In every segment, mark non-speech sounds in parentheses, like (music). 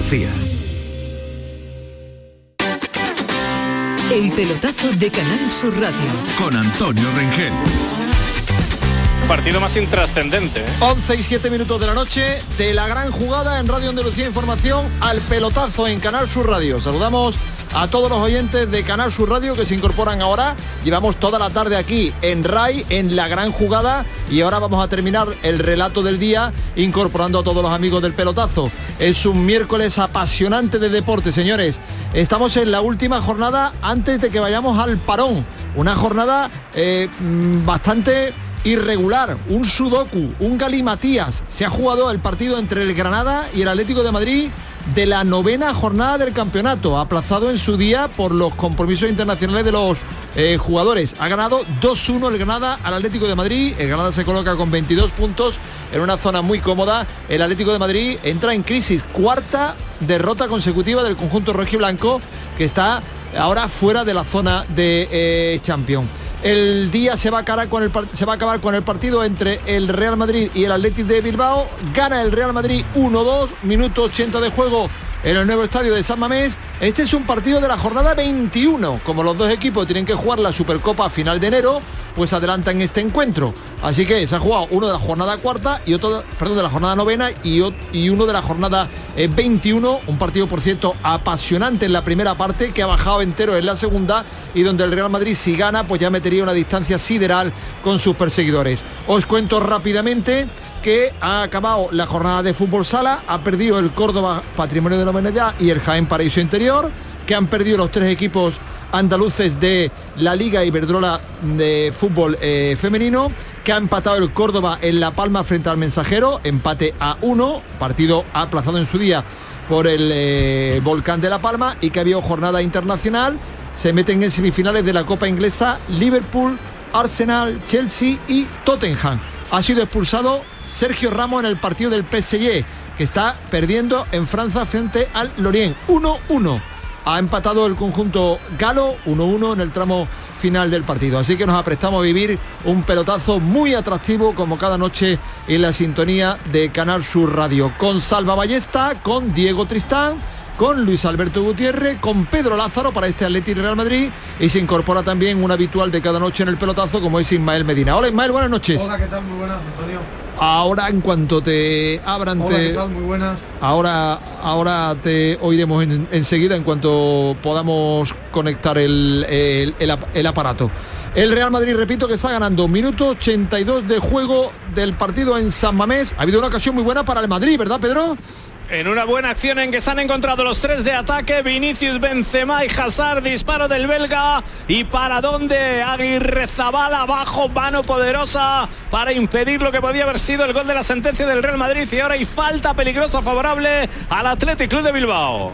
Andalucía. El pelotazo de Canal Sur Radio. Con Antonio Rengel. Partido más intrascendente. 11 ¿eh? y 7 minutos de la noche de la gran jugada en Radio Andalucía Información al pelotazo en Canal Sur Radio. Saludamos a todos los oyentes de Canal Sur Radio que se incorporan ahora. Llevamos toda la tarde aquí en RAI, en la gran jugada, y ahora vamos a terminar el relato del día incorporando a todos los amigos del pelotazo. Es un miércoles apasionante de deporte, señores. Estamos en la última jornada antes de que vayamos al parón. Una jornada eh, mm, bastante irregular, un sudoku, un galimatías. Se ha jugado el partido entre el Granada y el Atlético de Madrid de la novena jornada del campeonato, aplazado en su día por los compromisos internacionales de los eh, jugadores. Ha ganado 2-1 el Granada al Atlético de Madrid. El Granada se coloca con 22 puntos en una zona muy cómoda. El Atlético de Madrid entra en crisis. Cuarta derrota consecutiva del conjunto blanco que está ahora fuera de la zona de eh, Champions. El día se va, a acabar con el partido entre el Real Madrid y el Atlético de Bilbao. Gana el Real Madrid 1-2, minuto 80 de juego en el nuevo estadio de San Mamés. Este es un partido de la jornada 21. Como los dos equipos tienen que jugar la Supercopa a final de enero, pues adelantan este encuentro. Así que se ha jugado uno de la jornada cuarta y otro, perdón, de la jornada novena y, y uno de la jornada 21. Eh, un partido, por cierto, apasionante en la primera parte, que ha bajado entero en la segunda y donde el Real Madrid, si gana, pues ya metería una distancia sideral con sus perseguidores. Os cuento rápidamente que ha acabado la jornada de fútbol sala, ha perdido el Córdoba Patrimonio de la Humanidad y el Jaén Paraíso Interior, que han perdido los tres equipos andaluces de la Liga Iberdrola de fútbol eh, femenino, que ha empatado el Córdoba en La Palma frente al Mensajero, empate a uno, partido aplazado en su día por el eh, Volcán de La Palma y que había jornada internacional. Se meten en semifinales de la Copa Inglesa Liverpool, Arsenal, Chelsea y Tottenham. Ha sido expulsado Sergio Ramos en el partido del PSG, que está perdiendo en Francia frente al Lorient. 1-1. Ha empatado el conjunto galo 1-1 en el tramo final del partido. Así que nos aprestamos a vivir un pelotazo muy atractivo como cada noche en la sintonía de Canal Sur Radio. Con Salva Ballesta, con Diego Tristán con Luis Alberto Gutiérrez, con Pedro Lázaro para este Atlético Real Madrid y se incorpora también un habitual de cada noche en el pelotazo como es Ismael Medina. Hola Ismael, buenas noches. Hola, ¿qué tal? Muy buenas, Antonio. Ahora en cuanto te abran Hola, ¿qué tal? Muy buenas. Ahora, ahora te oiremos enseguida en cuanto podamos conectar el, el, aparato. El Real Madrid, repito, que está ganando minuto 82 de juego del partido en San Mamés. Ha habido una ocasión muy buena para el Madrid, ¿verdad, Pedro? En una buena acción en que se han encontrado los tres de ataque, Vinicius, Benzema y Hazard, disparo del belga. ¿Y para dónde? Aguirre Zabala, abajo, mano poderosa para impedir lo que podía haber sido el gol de la sentencia del Real Madrid. Y ahora hay falta peligrosa favorable al Athletic Club de Bilbao.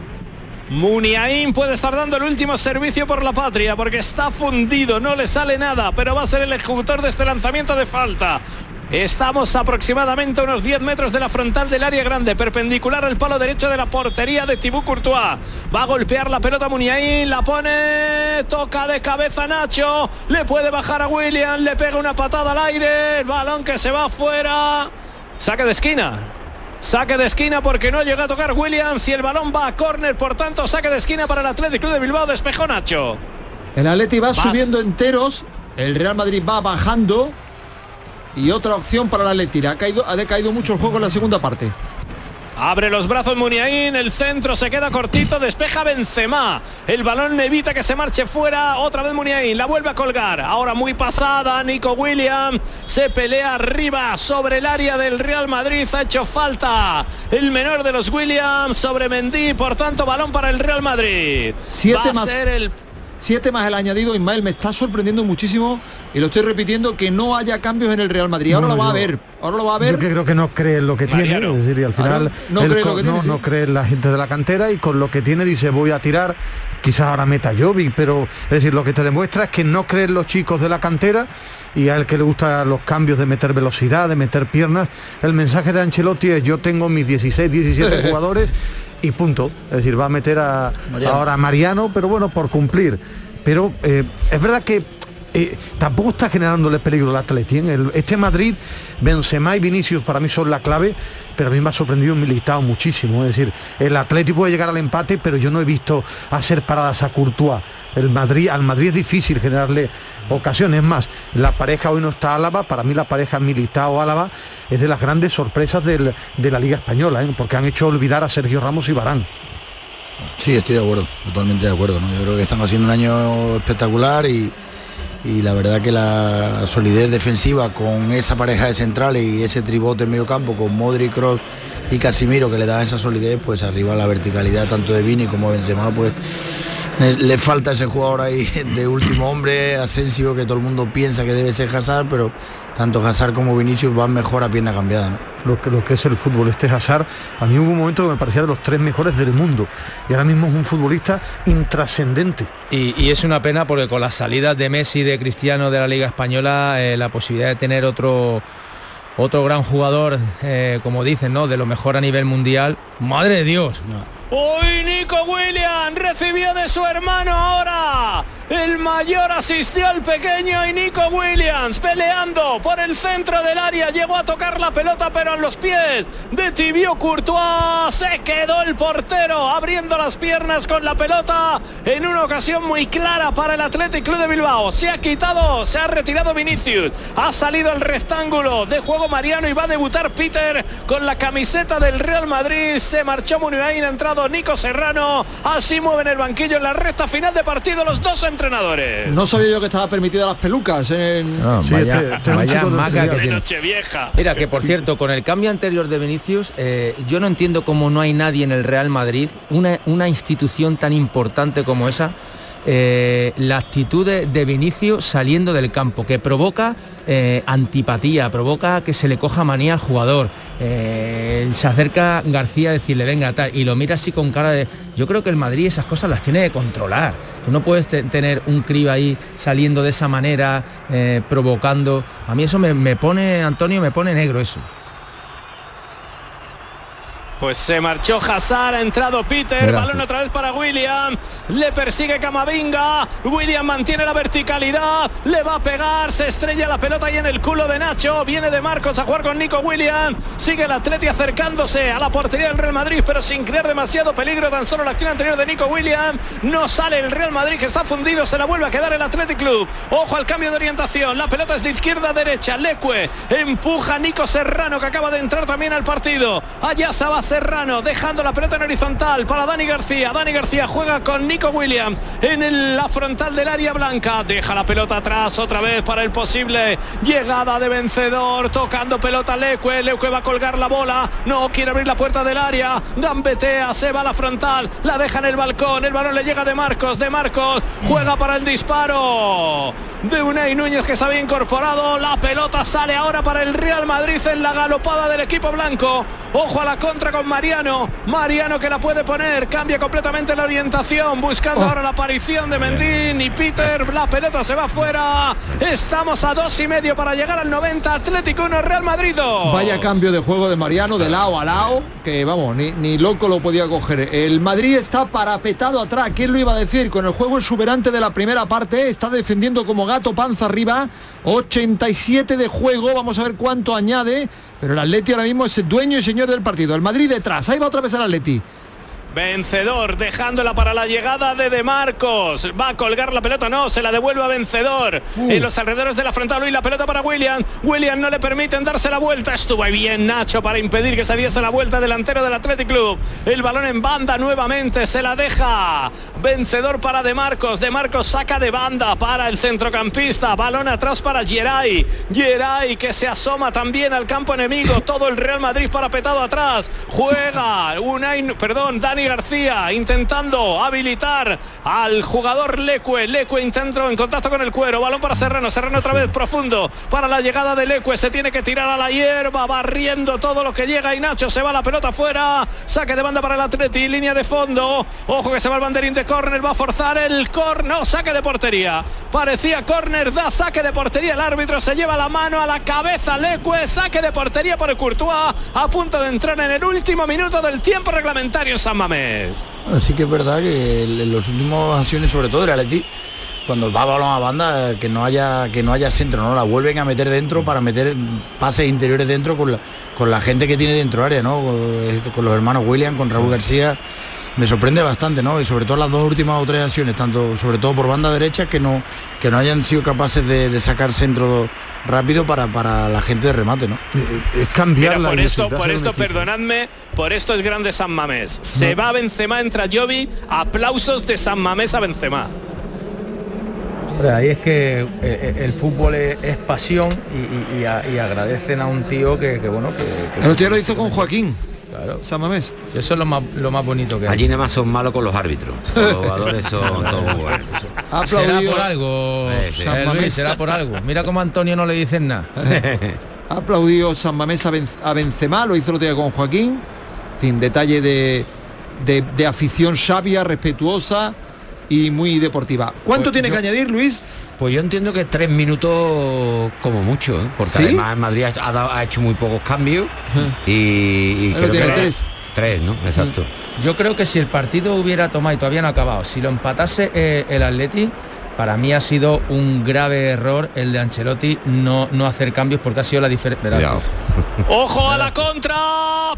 Muniain puede estar dando el último servicio por la patria porque está fundido, no le sale nada, pero va a ser el ejecutor de este lanzamiento de falta. Estamos aproximadamente a unos 10 metros de la frontal del área grande, perpendicular al palo derecho de la portería de Tibú Courtois. Va a golpear la pelota Muniain, la pone, toca de cabeza Nacho, le puede bajar a William, le pega una patada al aire, el balón que se va afuera. Saque de esquina. Saque de esquina porque no llega a tocar Williams y el balón va a córner, por tanto saque de esquina para el Atlético Club de Bilbao, despejó Nacho. El Atleti va subiendo enteros, el Real Madrid va bajando y otra opción para la Atleti. Ha, caído, ha decaído mucho el juego en la segunda parte. Abre los brazos Muniain, el centro se queda cortito, despeja Benzema. El balón evita que se marche fuera. Otra vez Muniain, la vuelve a colgar. Ahora muy pasada, Nico Williams se pelea arriba sobre el área del Real Madrid. Ha hecho falta el menor de los Williams sobre Mendy. Por tanto, balón para el Real Madrid. Siete más. el... Siete más el añadido, Ismael, me está sorprendiendo muchísimo y lo estoy repitiendo que no haya cambios en el Real Madrid. Ahora lo va a ver. Ahora lo va a ver. Yo creo que no cree en lo que tiene, es decir, al final no, cree, lo que no, no cree en la gente de la cantera y con lo que tiene dice voy a tirar. Quizás ahora meta Jovi, pero es decir, lo que te demuestra es que no creen los chicos de la cantera y a él que le gustan los cambios de meter velocidad, de meter piernas. El mensaje de Ancelotti es yo tengo mis 16, 17 (laughs) jugadores y punto. Es decir, va a meter a, ahora a Mariano, pero bueno, por cumplir. Pero eh, es verdad que eh, tampoco está generándole peligro al Atleti. ¿eh? este Madrid, Benzema y Vinicius para mí son la clave, pero a mí me ha sorprendido Militao muchísimo. Es decir, el Atleti puede llegar al empate, pero yo no he visto hacer paradas a Courtois. El Madrid, al Madrid es difícil generarle ocasiones. más, la pareja hoy no está Álava, para mí la pareja Militao-Álava es de las grandes sorpresas de la Liga Española, ¿eh? porque han hecho olvidar a Sergio Ramos y Barán. Sí, estoy de acuerdo, totalmente de acuerdo. Yo creo que están haciendo un año espectacular y, la verdad que la solidez defensiva con esa pareja de centrales y ese tribote en medio campo con Modric, Cross y Casimiro que le da esa solidez, pues arriba la verticalidad tanto de Vini como de Benzema, pues le falta ese jugador ahí (laughs) de último hombre, Asensio, que todo el mundo piensa que debe ser Hazard, pero tanto Hazard como Vinicius van mejor a pierna cambiada. Lo, que, lo que es el fútbol, este Hazard, a mí hubo un momento que me parecía de los tres mejores del mundo y ahora mismo es un futbolista intrascendente. Y, es una pena porque con las salidas de Messi y de Cristiano de la Liga Española, eh, la posibilidad de tener otro otro gran jugador, eh, como dicen, ¿no? De lo mejor a nivel mundial. Madre de Dios. Nico William recibió de su hermano ahora. El mayor asistió al pequeño y Nico Williams peleando por el centro del área. Llegó a tocar la pelota pero en los pies de Tibio Courtois. Se quedó el portero abriendo las piernas con la pelota en una ocasión muy clara para el Athletic Club de Bilbao. Se ha quitado, se ha retirado Vinicius. Ha salido el rectángulo de juego Mariano y va a debutar Peter con la camiseta del Real Madrid. Se marchó Muniain, ha entrado Nico Serrano. Así mueven el banquillo en la recta final de partido los dos entrenadores. No sabía yo que estaba permitida las pelucas en no, vaya, este, que noche vieja. Mira, que por cierto, con el cambio anterior de Vinicius, eh, yo no entiendo cómo no hay nadie en el Real Madrid, una, una institución tan importante como esa, eh, la actitud de, Vinicio saliendo del campo, que provoca eh, antipatía, provoca que se le coja manía al jugador. Eh, se acerca García a decirle, venga, tal, y lo mira así con cara de... Yo creo que el Madrid esas cosas las tiene que controlar. Tú no puedes tener un crío ahí saliendo de esa manera, provocando. A mí eso me pone, Antonio, me pone negro eso. Pues se marchó Hazard, ha entrado Peter, balón otra vez para William, le persigue Camavinga, William mantiene la verticalidad, le va a pegar, se estrella la pelota ahí en el culo de Nacho, viene de Marcos a jugar con Nico William, sigue el Atleti acercándose a la portería del Real Madrid, pero sin crear demasiado peligro, tan solo la acción anterior de Nico William, no sale el Real Madrid que está fundido, se la vuelve a quedar el Athletic Club, ojo al cambio de orientación, la pelota es de izquierda a derecha, Leque. Empuja a Nico Serrano que acaba de entrar también al partido, allá se va Serrano dejando la pelota en horizontal para Dani García. Dani García juega con Nico Williams en la frontal del área blanca. Deja la pelota atrás otra vez para el posible llegada de vencedor. Tocando pelota Leque. Leque va a colgar la bola. No quiere abrir la puerta del área. Gambetea, se va a la frontal. La deja en el balcón. El balón le llega de Marcos. De Marcos juega para el disparo de Unai Núñez que se había incorporado. La pelota sale ahora para el Real Madrid en la galopada del equipo blanco. Ojo a la contra con Mariano. Mariano que la puede poner. Cambia completamente la orientación. Buscando oh. ahora la aparición de Mendín y Peter. La pelota se va fuera. Estamos a dos y medio para llegar al 90. Atlético 1, Real Madrid. Vaya cambio de juego de Mariano de lado a lado. Que vamos, ni, ni loco lo podía coger. El Madrid está parapetado atrás. ¿Quién lo iba a decir? Con el juego exuberante de la primera parte. Está defendiendo como gato panza arriba. 87 de juego. Vamos a ver cuánto añade. Pero el Atleti ahora mismo es el dueño y señor del partido. El Madrid detrás. Ahí va otra vez el Atleti. Vencedor, dejándola para la llegada de De Marcos. Va a colgar la pelota, no, se la devuelve a Vencedor. Uh. En los alrededores de la frontal y la pelota para William. William no le permiten darse la vuelta. Estuvo bien Nacho para impedir que se diese la vuelta delantero del Athletic Club. El balón en banda nuevamente, se la deja. Vencedor para De Marcos. De Marcos saca de banda para el centrocampista. Balón atrás para Geray. Geray que se asoma también al campo enemigo. Todo el Real Madrid para petado atrás. Juega. Unai, perdón, Dani García intentando habilitar al jugador Leque. Leque intentó en contacto con el cuero. Balón para Serrano. Serrano otra vez profundo para la llegada de Leque. Se tiene que tirar a la hierba, barriendo todo lo que llega y Nacho se va la pelota fuera. Saque de banda para el Atleti. Línea de fondo. Ojo que se va el banderín de córner. Va a forzar el córner. No, saque de portería. Parecía córner. Da saque de portería. El árbitro se lleva la mano a la cabeza. Leque. Saque de portería por el Courtois. A punto de entrar en el último minuto del tiempo reglamentario en San Mamés. Así que es verdad que en los últimos acciones, sobre todo el Atleti, cuando va balón a banda que no haya que no haya centro, ¿no? La vuelven a meter dentro para meter pases interiores dentro con la, con la gente que tiene dentro área, ¿no? Con, los hermanos William, con Raúl García. Me sorprende bastante, ¿no? Y sobre todo las dos últimas o tres acciones, tanto sobre todo por banda derecha, que no, que no hayan sido capaces de, sacar centro rápido para, para la gente de remate, ¿no? Es cambiar la por esto, por esto, perdonadme, por esto es grande San Mamés. Se va Benzema, entra Jovi, aplausos de San Mamés a Benzema ahí es que eh, eh, el fútbol es, pasión y, agradecen a un tío que, bueno que, el tío lo hizo con Joaquín Claro. San Mamés. eso es lo más, lo más bonito que Allí nada más son malos con los árbitros. (laughs) Los jugadores son todos buenos. Será por algo. Eh, será por algo. Mira cómo Antonio no le dicen nada. ha (laughs) aplaudido San Mamés a, Benzema, lo hizo el otro día con Joaquín. fin, detalle de, de afición sabia, respetuosa y muy deportiva. ¿Cuánto pues tiene que añadir, Luis? Pues yo entiendo que tres minutos como mucho, ¿eh? porque además Madrid ha, hecho muy pocos cambios y, creo que tres. tres, ¿no? Exacto. Yo creo que si el partido hubiera tomado y todavía no ha acabado, si lo empatase eh, el Atleti, para mí ha sido un grave error el de Ancelotti no, no hacer cambios porque ha sido la diferencia. (laughs) Ojo a la contra,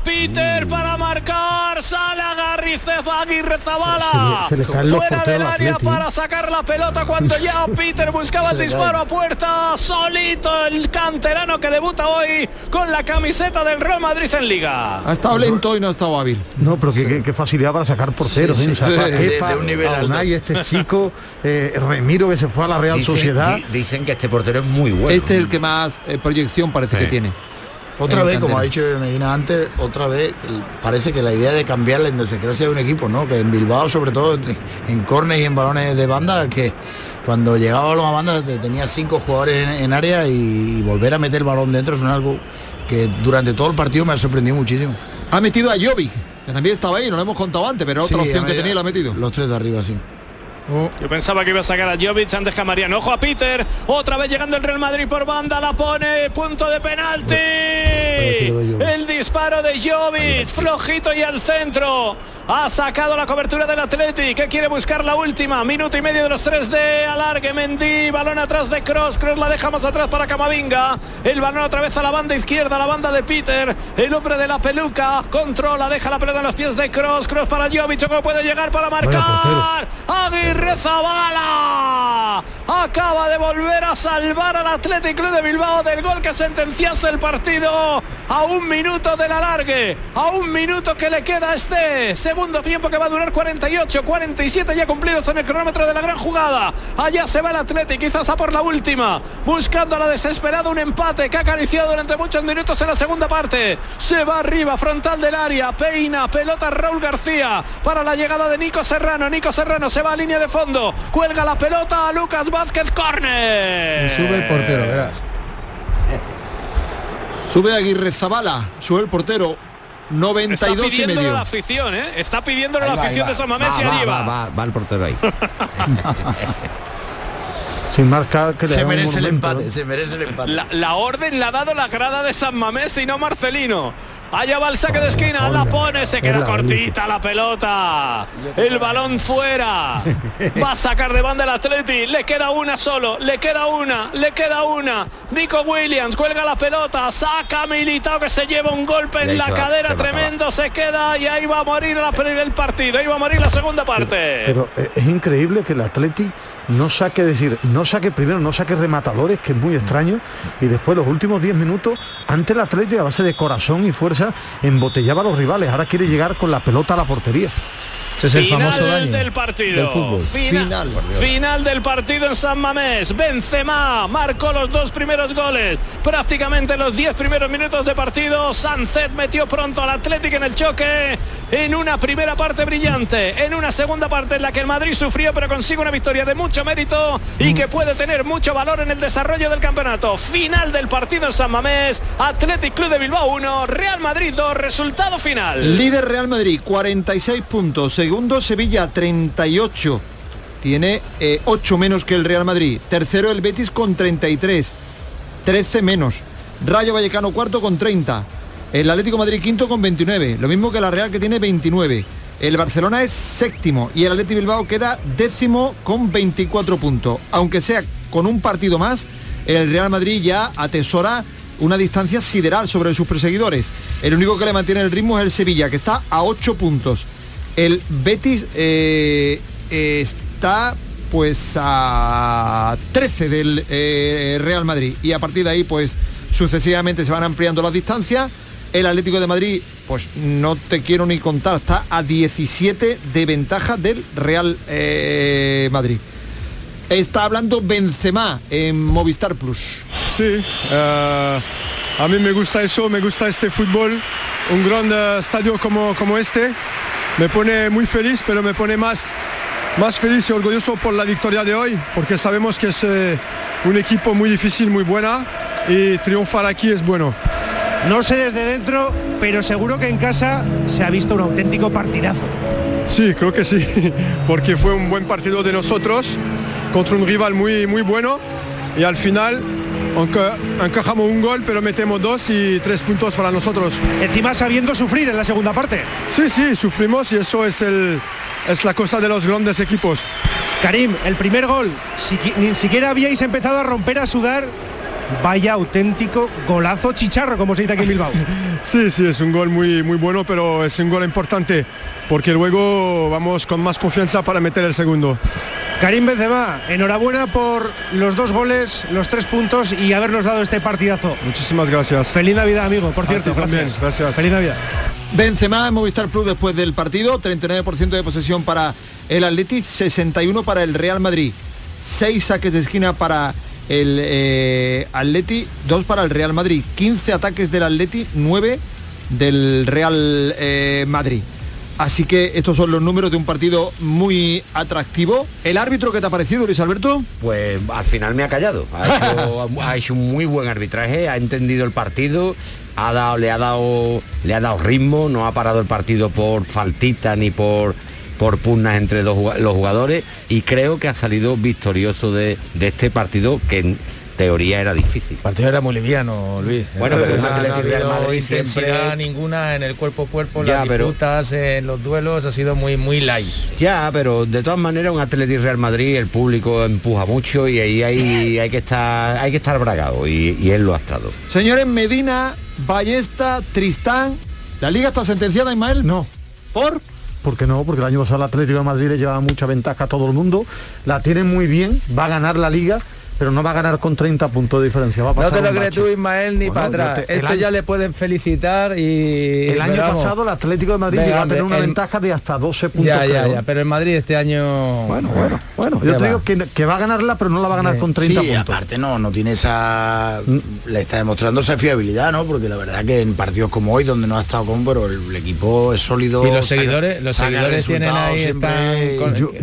Peter para marcar, sale Aguirre Zabala. Fuera del área para sacar la pelota cuando ya (laughs) Peter buscaba el disparo a puerta, solito el canterano que debuta hoy con la camiseta del Real Madrid en Liga. Ha estado lento y no ha estado hábil. No, pero qué, facilidad para sacar porteros. ¿eh? (laughs) de, un nivel alto. este chico eh, Miro que se fue a la Real Sociedad. Dicen que este portero es muy bueno. Este es el que más eh, proyección parece que tiene. Otra vez, como ha dicho Medina antes, otra vez parece que la idea de cambiar la idiosincrasia de un equipo, ¿no? Que en Bilbao, sobre todo en cornes y en balones de banda, que cuando llegaba a la banda tenía cinco jugadores en, área y, volver a meter el balón dentro es algo que durante todo el partido me ha sorprendido muchísimo. Ha metido a Jovic, que también estaba ahí, no lo hemos contado antes, pero otra opción que tenía lo ha metido. Los tres de arriba, sí. Yo pensaba que iba a sacar a Jovic antes que a Mariano. Ojo a Peter. Otra vez llegando el Real Madrid por banda. La pone. Punto de penalti. El disparo de Jovic. Flojito y al centro. Ha sacado la cobertura del Atleti. Que quiere buscar la última. Minuto y medio de los tres de alargue. Mendy. Balón atrás de Cross. Cross la deja más atrás para Camavinga. El balón otra vez a la banda izquierda. La banda de Peter. El hombre de la peluca. Controla. Deja la pelota en los pies de Cross. Cross para Jovic. ¿Cómo puede llegar para marcar? Aguirre Rezabala acaba de volver a salvar al Atlético de Bilbao del gol que sentenciase el partido a un minuto del alargue, a un minuto que le queda este segundo tiempo que va a durar 48, 47 ya cumplidos en el cronómetro de la gran jugada. Allá se va el Atlético, quizás a por la última, buscando a la desesperada un empate que ha acariciado durante muchos minutos en la segunda parte. Se va arriba, frontal del área, peina, pelota Raúl García para la llegada de Nico Serrano. Nico Serrano se va a línea de fondo. Cuelga la pelota a Lucas Vázquez Corner. Y sube el portero, verás. Sube Aguirre Zabala, sube el portero. 92 y medio. la afición, ¿eh? Está pidiéndole la afición de San Mamés y allí va. Va, el portero ahí. (laughs) Sin marcar que se merece el empate, se merece el empate. La, la, orden la ha dado la grada de San Mamés y no Marcelino. Allá va el saque de esquina, la pone, se queda cortita la pelota. El balón fuera. Va a sacar de banda el Atleti. Le queda una solo, le queda una, le queda una. Nico Williams cuelga la pelota, saca Militao que se lleva un golpe en la cadera tremendo, se queda y ahí va a morir el partido, ahí va a morir la segunda parte. Pero, eh, es increíble que el Atleti no saque, decir, no saque primero, no saque rematadores, que es muy extraño, y después los últimos 10 minutos, ante el Atlético a base de corazón y fuerza, embotellaba a los rivales. Ahora quiere llegar con la pelota a la portería es el final famoso del partido. Final, final, del partido en San Mamés. Benzema marcó los dos primeros goles. Prácticamente los 10 primeros minutos de partido. Sancet metió pronto al Atlético en el choque. En una primera parte brillante. En una segunda parte en la que el Madrid sufrió pero consigue una victoria de mucho mérito y que puede tener mucho valor en el desarrollo del campeonato. Final del partido en San Mamés. Atlético Club de Bilbao 1. Real Madrid 2. Resultado final. Líder Real Madrid 46 puntos. Segundo, Sevilla 38. Tiene 8 eh, menos que el Real Madrid. Tercero, el Betis con 33. 13 menos. Rayo Vallecano cuarto con 30. El Atlético Madrid quinto con 29. Lo mismo que la Real que tiene 29. El Barcelona es séptimo y el Atleti Bilbao queda décimo con 24 puntos. Aunque sea con un partido más, el Real Madrid ya atesora una distancia sideral sobre sus perseguidores. El único que le mantiene el ritmo es el Sevilla, que está a 8 puntos. El Betis eh, está pues a 13 del eh, Real Madrid y a partir de ahí pues sucesivamente se van ampliando las distancias. El Atlético de Madrid, pues no te quiero ni contar, está a 17 de ventaja del Real eh, Madrid. Está hablando Benzema en Movistar Plus. Sí, a mí me gusta eso, me gusta este fútbol, un gran estadio como, como este. Me pone muy feliz, pero me pone más más feliz y orgulloso por la victoria de hoy, porque sabemos que es eh, un equipo muy difícil, muy buena y triunfar aquí es bueno. No sé desde dentro, pero seguro que en casa se ha visto un auténtico partidazo. Sí, creo que sí, (laughs) porque fue un buen partido de nosotros contra un rival muy, muy bueno y al final encajamos un gol, pero metemos dos y tres puntos para nosotros. Encima sabiendo sufrir en la segunda parte. Sí, sí, sufrimos y eso es el, es la cosa de los grandes equipos. Karim, el primer gol, ni siquiera habíais empezado a romper, a sudar. Vaya auténtico golazo chicharro, como se dice aquí en Bilbao. (laughs) Sí, sí, es un gol muy, muy bueno, pero es un gol importante, porque luego vamos con más confianza para meter el segundo. Karim Benzema, enhorabuena por los dos goles, los tres puntos y habernos dado este partidazo. Muchísimas gracias. Feliz Navidad, amigo, por cierto. También, gracias. Feliz Navidad. Benzema en Movistar Plus después del partido, 39% de posesión para el Atleti, 61 para el Real Madrid, 6 saques de esquina para el eh, Atleti, 2 para el Real Madrid, 15 ataques del Atleti, 9 del Real eh, Madrid. Así que estos son los números de un partido muy atractivo. ¿El árbitro qué te ha parecido, Luis Alberto? Pues al final me ha callado. (laughs) Ha hecho, un muy buen arbitraje, ha entendido el partido, ha dado, le, ha dado, le ha dado ritmo, no ha parado el partido por faltita ni por por pugnas entre los jugadores y creo que ha salido victorioso de, de este partido que teoría era difícil. El partido era muy liviano, Luis. Bueno, pero un Atlético de Madrid siempre ninguna en el cuerpo a cuerpo, las disputas en los duelos ha sido muy muy light. Ya, pero de todas maneras un Atlético Real Madrid, el público empuja mucho y ahí hay, (laughs) hay que estar hay que estar bragado y, él lo ha estado. Señores Medina, Ballesta, Tristán, ¿la liga está sentenciada, Ismael? No. ¿Por? porque no, porque el año pasado el Atlético de Madrid le lleva mucha ventaja a todo el mundo, la tiene muy bien, va a ganar la liga pero no va a ganar con 30 puntos de diferencia. Va a pasar no te lo crees tú, Ismael, ni para atrás. Esto ya le pueden felicitar y... El año pasado el Atlético de Madrid iba a tener una ventaja de hasta 12 puntos. Ya, ya, ya, pero el Madrid este año... Bueno, bueno, bueno. Yo te digo que, va a ganarla, pero no la va a ganar con 30 sí, puntos. aparte no, no tiene esa... Le está demostrando esa fiabilidad, ¿no? Porque la verdad que en partidos como hoy, donde no ha estado con, pero el, equipo es sólido. Y los seguidores, los seguidores tienen ahí...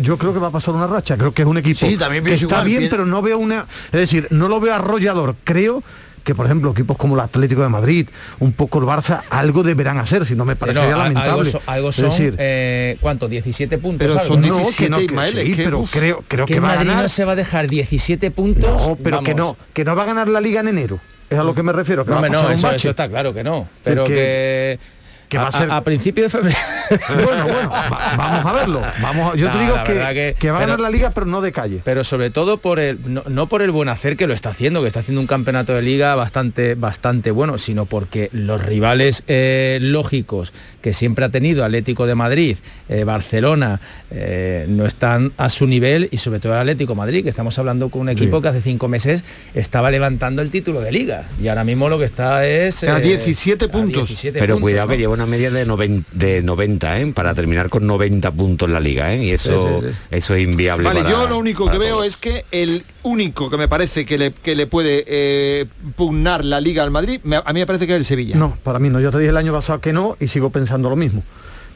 yo, creo que va a pasar una racha, creo que es un equipo también que está bien, pero no veo una... Es decir, no lo veo arrollador. Creo que por ejemplo equipos como el Atlético de Madrid, un poco el Barça, algo deberán hacer, si no me parecería lamentable. Algo, son, decir, eh, ¿cuánto? 17 puntos. Pero son 17, no, que pero creo, creo que, va a ganar. se va a dejar 17 puntos. No, pero que no, que no va a ganar la liga en enero. Es a lo que me refiero. no, no, eso, está claro que no. Pero que que va a, ser a, principio de febrero. (laughs) bueno, bueno, vamos a verlo. Vamos yo te digo que, va a ganar la liga, pero no de calle. Pero sobre todo por el no, por el buen hacer que lo está haciendo, que está haciendo un campeonato de liga bastante bastante bueno, sino porque los rivales eh, lógicos que siempre ha tenido Atlético de Madrid, eh, Barcelona, eh, no están a su nivel y sobre todo el Atlético Madrid, que estamos hablando con un equipo que hace cinco meses estaba levantando el título de liga y ahora mismo lo que está es a 17 puntos. pero cuidado que lleva una media de, de 90, ¿eh? para terminar con 90 puntos en la liga, ¿eh? y eso, eso es inviable. Vale, yo lo único que veo es que el único que me parece que le, que le puede eh, pugnar la liga al Madrid, a mí me parece que es el Sevilla. No, para mí no, yo te dije el año pasado que no y sigo pensando lo mismo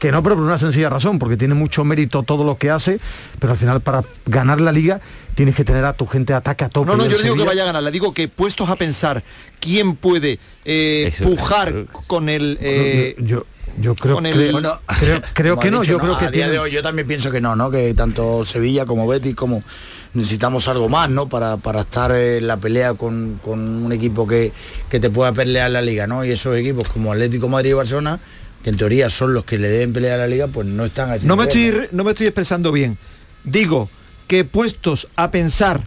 que no, pero por una sencilla razón, porque tiene mucho mérito todo lo que hace, pero al final para ganar la liga tienes que tener a tu gente de ataque a tope. No, no, yo digo que vaya a ganar, le digo que puestos a pensar quién puede eh, pujar con el... Eh, yo, yo creo, que, creo, que no, yo creo que tiene... de hoy yo también pienso que no, ¿no? Que tanto Sevilla como Betis como necesitamos algo más, ¿no? Para, para estar en la pelea con, con un equipo que, que te pueda pelear la liga, ¿no? Y esos equipos como Atlético Madrid y Barcelona que en teoría son los que le deben pelear a la liga, pues no están así. No me, estoy, no me estoy expresando bien. Digo que puestos a pensar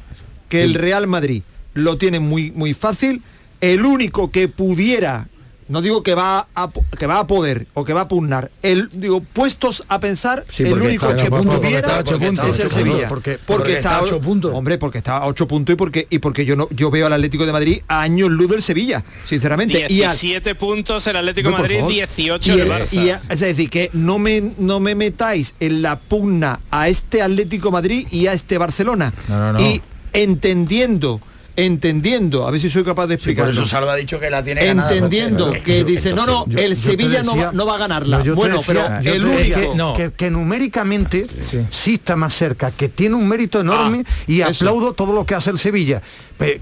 que el Real Madrid lo tiene muy, muy fácil, el único que pudiera no digo que va a que va a poder o que va a pugnar. El digo puestos a pensar el único que pudiera es el Sevilla. porque, está a 8 puntos. hombre porque está a 8 puntos y porque y porque yo no yo veo al Atlético de Madrid a años luz del Sevilla sinceramente. 17 y puntos el Atlético de Madrid 18 el, Barça. es decir que no me no me metáis en la pugna a este Atlético Madrid y a este Barcelona. Y entendiendo entendiendo, a ver si soy capaz de explicar. por eso Salva ha dicho que la tiene ganada. Entendiendo que, dice, no, no, el Sevilla no, va, no, va, a ganarla. bueno, pero el único... Que, numéricamente sí. está más cerca, que tiene un mérito enorme ah, y aplaudo todo lo que hace el Sevilla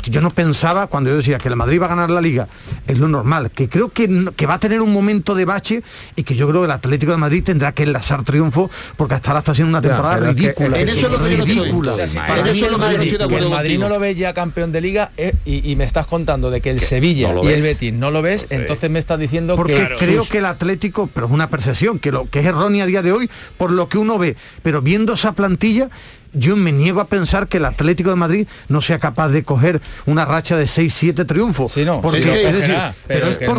yo no pensaba cuando yo decía que el Madrid va a ganar la liga, es lo normal, que creo que, que, va a tener un momento de bache y que yo creo que el Atlético de Madrid tendrá que enlazar triunfo porque hasta ahora está haciendo una temporada ridícula. En eso es ridícula. el Madrid no lo ve ya campeón de liga eh, y, me estás contando de que el Sevilla y el Betis no lo ves, entonces me estás diciendo porque que creo que el Atlético, pero es una percepción que lo que es errónea a día de hoy por lo que uno ve, pero viendo esa plantilla yo me niego a pensar que el Atlético de Madrid no sea capaz de coger una racha de 6-7 triunfos. Sí, no, porque, es decir, pero, es por,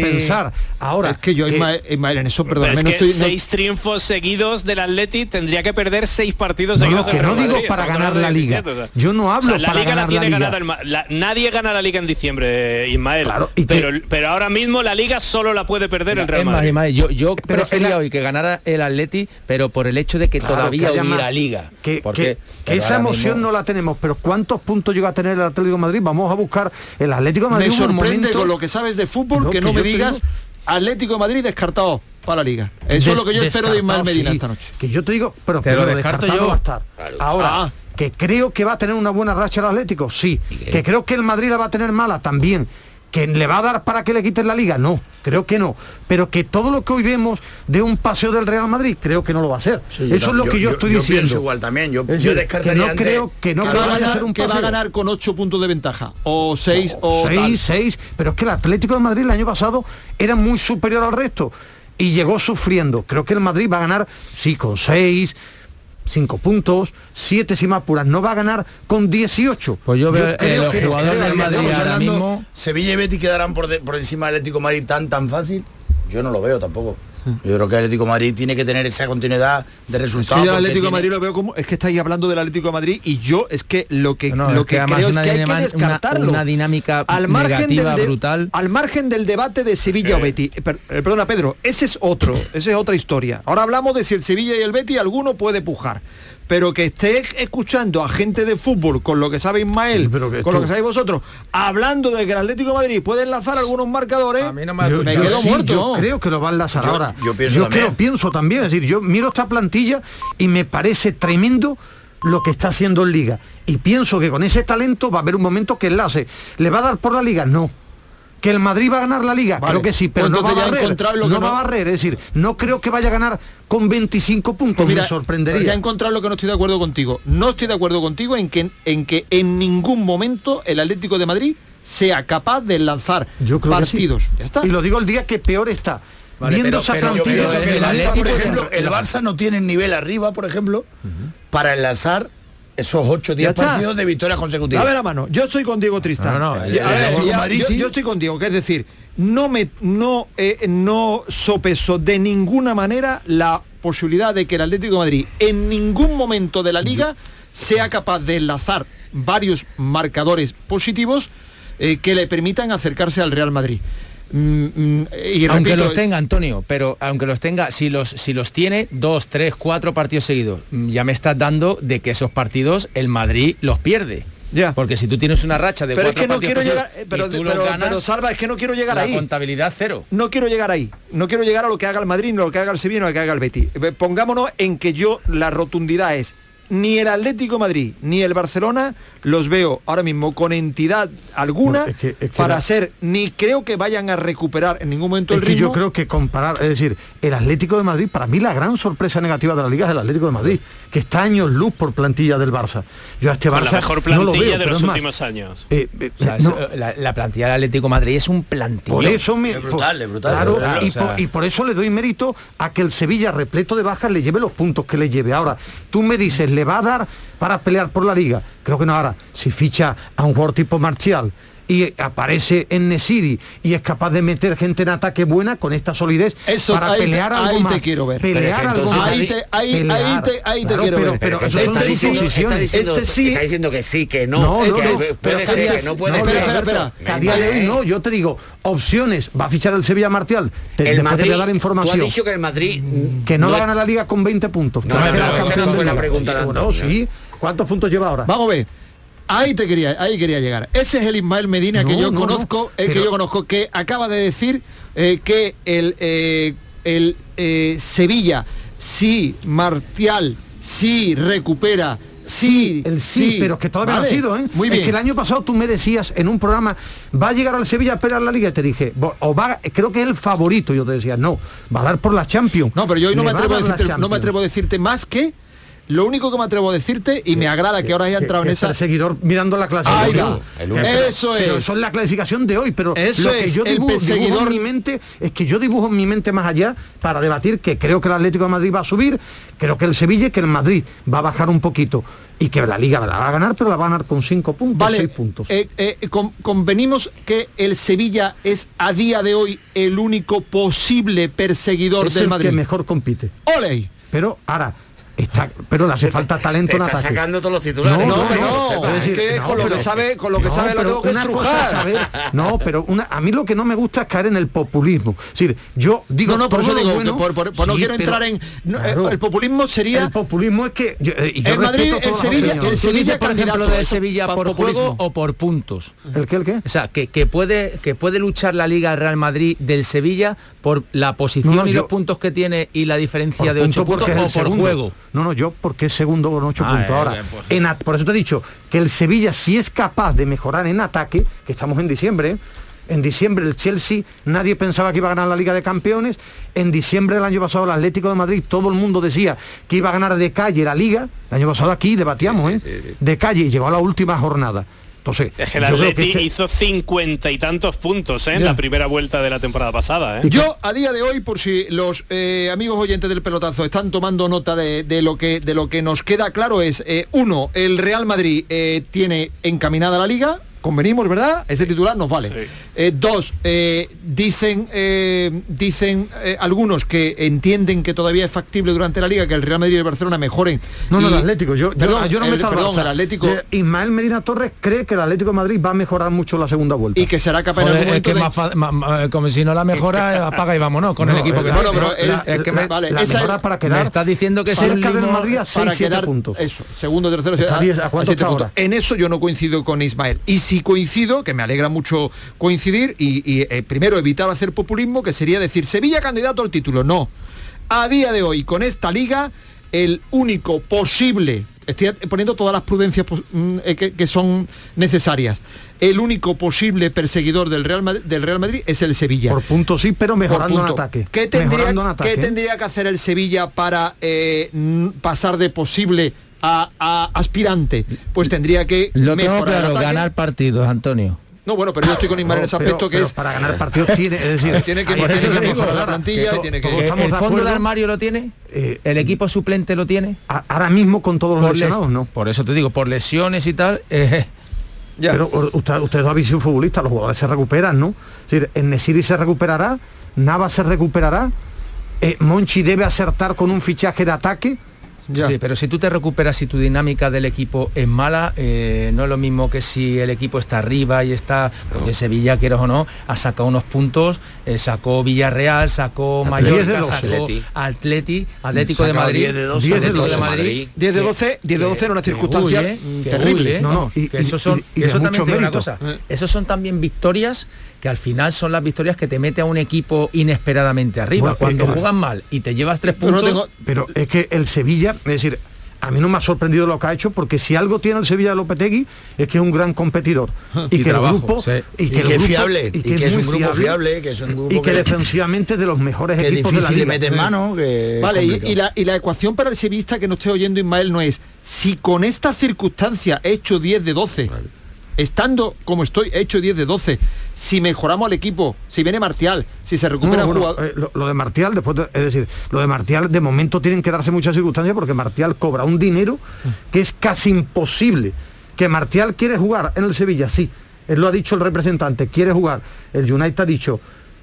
pensar. Ahora, es que yo, Ismael, en eso, perdón, es que seis triunfos seguidos del Atleti tendría que perder seis partidos seguidos. No, que no digo para ganar la liga. Yo no hablo la para liga ganar la liga. nadie gana la liga en diciembre, Ismael. pero, pero ahora mismo la liga solo la puede perder el Real Madrid. yo, yo prefería hoy que ganara el Atleti, pero por el hecho de que todavía hubiera liga. Que, que, esa emoción no la tenemos, pero ¿cuántos puntos llega a tener el Atlético de Madrid? Vamos a buscar el Atlético de Madrid. Me sorprende con lo que sabes de fútbol que, no me digas Atlético de Madrid descartado para la liga. Eso es lo que yo espero de Ismael Medina esta noche. Que yo te digo, pero, te lo descarto yo. Va a estar. Ahora, ah. que creo que va a tener una buena racha el Atlético, sí. Que creo que el Madrid la va a tener mala también que le va a dar para que le quiten la liga, no, creo que no. Pero que todo lo que hoy vemos de un paseo del Real Madrid, creo que no lo va a hacer. Eso es lo que yo, estoy diciendo. igual también, yo, descartaría que no creo que no va a ser un que va a ganar con ocho puntos de ventaja o seis o seis, seis, pero es que el Atlético de Madrid el año pasado era muy superior al resto y llegó sufriendo. Creo que el Madrid va a ganar sí con seis cinco puntos, siete si más puras, no va a ganar con 18. Pues yo veo eh, los jugadores del Madrid ahora mismo... Sevilla y Betty quedarán por, por encima del Atlético Madrid tan tan fácil. Yo no lo veo tampoco. Yo creo que el Atlético de Madrid tiene que tener esa continuidad de resultados. Es el Atlético de Madrid lo veo como es que estáis hablando del Atlético de Madrid y yo es que lo que lo que, creo es que hay que descartarlo. Una, dinámica al margen negativa, del brutal. Al margen del debate de Sevilla o Betty. Eh, perdona Pedro, ese es otro, esa es otra historia. Ahora hablamos de si el Sevilla y el Betty alguno puede pujar pero que esté escuchando a gente de fútbol con lo que sabe Ismael, con lo que sabéis vosotros, hablando de que el Atlético de Madrid puede enlazar algunos marcadores, a mí no me, quedo muerto. Yo creo que lo va a enlazar ahora. Yo, pienso, también. pienso también, es decir, yo miro esta plantilla y me parece tremendo lo que está haciendo en Liga. Y pienso que con ese talento va a haber un momento que enlace. ¿Le va a dar por la Liga? No que el Madrid va a ganar la liga, creo que sí, pero pues no va a barrer, no, va a barrer, es decir, no creo que vaya a ganar con 25 puntos, pues me sorprendería. Ya he encontrado lo que no estoy de acuerdo contigo. No estoy de acuerdo contigo en que en que en ningún momento el Atlético de Madrid sea capaz de lanzar partidos. Y lo digo el día que peor está. Viendo esa plantilla, el, Atlético, por ejemplo, el Barça no tiene nivel arriba, por ejemplo, para enlazar esos 8 10 partidos de victorias consecutivas. A ver la mano, yo estoy con Diego Tristán. No, yo, estoy con Diego, que es decir, no me no eh, no sopeso de ninguna manera la posibilidad de que el Atlético de Madrid en ningún momento de la liga sea capaz de enlazar varios marcadores positivos eh, que le permitan acercarse al Real Madrid. Mm, mm, y aunque los tenga Antonio pero aunque los tenga si los si los tiene dos tres cuatro partidos seguidos mm, ya me estás dando de que esos partidos el Madrid los pierde ya. Porque si tú tienes una racha de pero cuatro es que no quiero llegar, eh, pero, pero, Salva, es que no quiero llegar ahí. La contabilidad cero. No quiero llegar ahí. No quiero llegar a lo que haga el Madrid, no lo que haga el Sevilla, no lo que haga el Betis. Eh, pongámonos en que yo la rotundidad es ni el Atlético de Madrid ni el Barcelona los veo ahora mismo con entidad alguna para ser, ni creo que vayan a recuperar en ningún momento el ritmo. yo creo que comparar, es decir, el Atlético de Madrid, para mí la gran sorpresa negativa de la liga es el Atlético de Madrid, que está años luz por plantilla del Barça. Yo a este Barça la mejor plantilla de los últimos años. Eh, eh, la, plantilla del Atlético de Madrid es un plantilla. Por eso me, brutal, brutal. y, por, eso le doy mérito a que el Sevilla repleto de bajas le lleve los puntos que le lleve. Ahora, tú me dices, ¿le va a dar para pelear por la liga? Creo que no. Ahora, si ficha a un jugador tipo Marcial, y aparece en Nesiri y es capaz de meter gente en ataque buena con esta solidez eso, para pelear algo ahí más. te quiero ver. Pelear algo más. Ahí te, ahí, te, ahí te quiero ver. Pero, eso este, sí, está, diciendo, este sí, está diciendo que sí, que no. No, no, que puede ser, que no puede ser. Espera, espera, espera. A día de hoy no, yo te digo, opciones, va a fichar el Sevilla Martial. Te, el Madrid, te voy a dar información. Tú has dicho que el Madrid que no, va a ganar la liga con 20 puntos. No, no, no fue la pregunta. No, sí. ¿Cuántos puntos lleva ahora? Vamos a ver. Ahí te quería, ahí quería llegar. Ese es el Ismael Medina que yo conozco, el que yo conozco, que acaba de decir eh, que el, eh, el eh, Sevilla, si Martial, si recupera Sí, el sí, pero que todavía no ha sido, ¿eh? Muy bien. Es que el año pasado tú me decías en un programa, va a llegar al Sevilla a esperar la liga y te dije, o va, creo que es el favorito, yo te decía, no, va a dar por la Champions. No, pero yo hoy no me, atrevo a decirte, no me atrevo a decirte más que lo único que me atrevo a decirte, y me agrada que ahora haya entrado en esa... seguidor mirando la clasificación. eso es. eso es la clasificación de hoy, pero lo que yo dibujo, en mi mente es que yo dibujo en mi mente más allá para debatir que creo que el Atlético de Madrid va a subir, creo que el Sevilla y que el Madrid va a bajar un poquito y que la Liga la va a ganar, pero la va a ganar con cinco puntos, vale, seis puntos. Eh, eh, convenimos que el Sevilla es a día de hoy el único posible perseguidor del Madrid. que mejor compite. ¡Ole! Pero ahora, pero le hace falta talento en ataque. sacando todos los titulares. No, no, no, es que con lo que sabe, con lo que sabe lo tengo que una cosa No, pero una, a mí lo que no me gusta es caer en el populismo. Es decir, yo digo no, no, por eso digo, bueno, por, no quiero entrar en eh, el populismo sería el populismo es que yo, eh, yo el Madrid, el Sevilla, el Sevilla por ejemplo de Sevilla por juego o por puntos. ¿El qué el qué? O sea, que, que puede que puede luchar la Liga Real Madrid del Sevilla por la posición y los puntos que tiene y la diferencia de 8 puntos o por juego. No, no, yo porque es segundo con 8 puntos. Ahora, pues por eso te he dicho que el Sevilla si es capaz de mejorar en ataque, que estamos en diciembre, en diciembre el Chelsea, nadie pensaba que iba a ganar la Liga de Campeones. En diciembre del año pasado el Atlético de Madrid, todo el mundo decía que iba a ganar de calle la Liga. El año pasado aquí debatíamos, ¿eh? De calle y llegó a la última jornada. Entonces, es que el Atleti este hizo cincuenta y tantos puntos ¿eh? en la primera vuelta de la temporada pasada. ¿eh? Yo a día de hoy, por si los eh, amigos oyentes del pelotazo están tomando nota de, lo que de lo que nos queda claro es uno, el Real Madrid tiene encaminada la liga, convenimos, ¿verdad? Ese titular nos vale. Eh, dos, eh, dicen, eh, dicen algunos que entienden que todavía es factible durante la liga que el Real Madrid y el Barcelona mejoren. No, no, el Atlético. Yo, yo, no me perdón, el Atlético. Ismael Medina Torres cree que el Atlético de Madrid va a mejorar mucho la segunda vuelta. Y que será capaz en algún momento de... como si no la mejora, apaga y vámonos con el equipo que Bueno, pero es que me, vale, esa para quedar. está diciendo que cerca del Madrid a 6, para quedar, puntos. Eso, segundo, tercero, 10, ¿a, puntos. En eso yo no coincido con Ismael. Y si coincido, que me alegra mucho coincidir y, eh, primero evitar hacer populismo, que sería decir Sevilla candidato al título. No. A día de hoy, con esta liga, el único posible, estoy poniendo todas las prudencias mm, eh, que, son necesarias, el único posible perseguidor del Real Madrid, del Real Madrid es el Sevilla. Por punto sí, pero mejorando en ataque. ¿Qué tendría, ¿qué tendría que hacer el Sevilla para eh, pasar de posible a, aspirante? Pues tendría que Lo tengo claro, ganar partidos, Antonio. No, bueno, pero yo estoy con Ismael en ese aspecto que es para ganar partidos tiene, es decir, (laughs) tiene que, mejorar la plantilla y tiene que el fondo de armario lo tiene, eh, el equipo suplente lo tiene. ahora mismo con todos los lesionados, ¿no? Por eso te digo, por lesiones y tal. Eh, ya. Pero usted, ustedes ha visto futbolista, los jugadores se recuperan, ¿no? Es decir, en Nesiri se recuperará, Nava se recuperará, eh, Monchi debe acertar con un fichaje de ataque Sí, pero si tú te recuperas y tu dinámica del equipo es mala, eh, no es lo mismo que si el equipo está arriba y está, porque Sevilla, quieres o no, ha sacado unos puntos, eh, sacó Villarreal, sacó Mallorca, sacó Atleti, Atlético de Madrid, 10 de 12, 10 de, de Madrid, 10 de 12, 10 de 12 en una circunstancia terrible. No, no, y, eso son, y, eso también una cosa, esos son también victorias que al final son las victorias que te mete a un equipo inesperadamente arriba. Cuando juegan mal y te llevas tres puntos. pero es que el Sevilla es decir, a mí no me ha sorprendido lo que ha hecho porque si algo tiene el Sevilla de Lopetegui es que es un gran competidor y, que el grupo y que, es fiable y que, es, un grupo fiable, y que, defensivamente es de los mejores equipos de la liga. mete mano vale y, la, y la ecuación para el sevillista que no estoy oyendo Ismael no es si con esta circunstancia he hecho 10 de 12 estando como estoy hecho 10 de 12 si mejoramos al equipo, si viene Martial, si se recupera eh, lo, de Martial, después es decir, lo de Martial de momento tienen que darse muchas circunstancias porque Martial cobra un dinero que es casi imposible. Que Martial quiere jugar en el Sevilla, sí. Él lo ha dicho el representante, quiere jugar. El United ha dicho,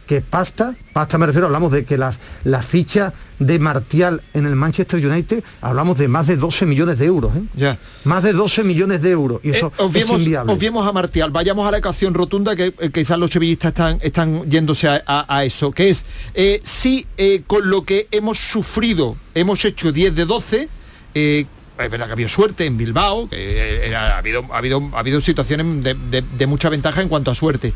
que pasta, pasta me refiero, hablamos de que la, la ficha de Martial en el Manchester United, hablamos de más de 12 millones de euros. ¿eh? Ya. Más de 12 millones de euros. Y eso eh, es inviable. Obviemos a Martial, vayamos a la ecuación rotunda que eh, quizás los sevillistas están, están yéndose a, eso, que es si con lo que hemos sufrido hemos hecho 10 de 12, es verdad que ha habido suerte en Bilbao, que ha, habido, ha, habido, ha habido situaciones de, de mucha ventaja en cuanto a suerte.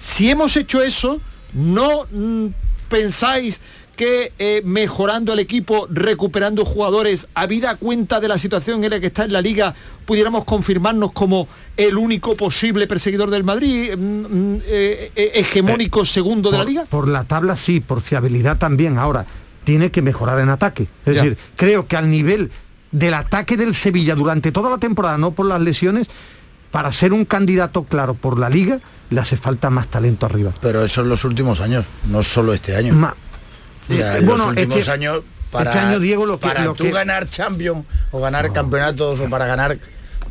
Si hemos hecho eso, ¿No mm, pensáis que eh, mejorando el equipo, recuperando jugadores, habida cuenta de la situación en la que está en la liga, pudiéramos confirmarnos como el único posible perseguidor del Madrid, mm, mm, eh, eh, hegemónico segundo de la liga? Por la tabla sí, por fiabilidad también. Ahora, tiene que mejorar en ataque. Es decir, creo que al nivel del ataque del Sevilla durante toda la temporada, no por las lesiones, para ser un candidato claro por la liga, le hace falta más talento arriba. Pero eso en los últimos años, no solo este año. en los últimos este años para, este año Diego lo que, para tú ganar Champions o ganar campeonatos o para ganar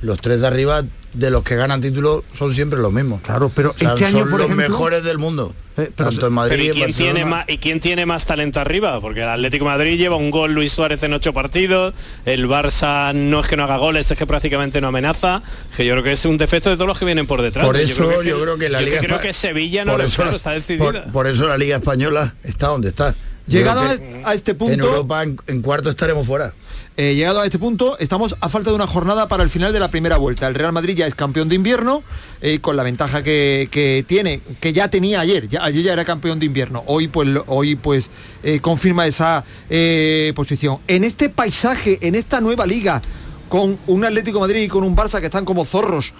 los tres de arriba de los que ganan títulos son siempre los mismos. Claro, pero este año son los mejores del mundo. Eh, tanto en Madrid ¿y quién, tiene más, ¿y quién tiene más talento arriba? Porque el Atlético Madrid lleva un gol Luis Suárez en ocho partidos, el Barça no es que no haga goles, es que prácticamente no amenaza, que yo creo que es un defecto de todos los que vienen por detrás. Por eso yo creo que, la Liga creo que Sevilla no está decidida. Por, eso la Liga Española está donde está. Llegado a este punto... En Europa en cuarto estaremos fuera. Eh, llegado a este punto, estamos a falta de una jornada para el final de la primera vuelta. El Real Madrid ya es campeón de invierno, eh, con la ventaja que, tiene, que ya tenía ayer, ya, ayer ya era campeón de invierno. Hoy pues, hoy, pues eh, confirma esa posición. En este paisaje, en esta nueva liga, con un Atlético Madrid y con un Barça que están como zorros,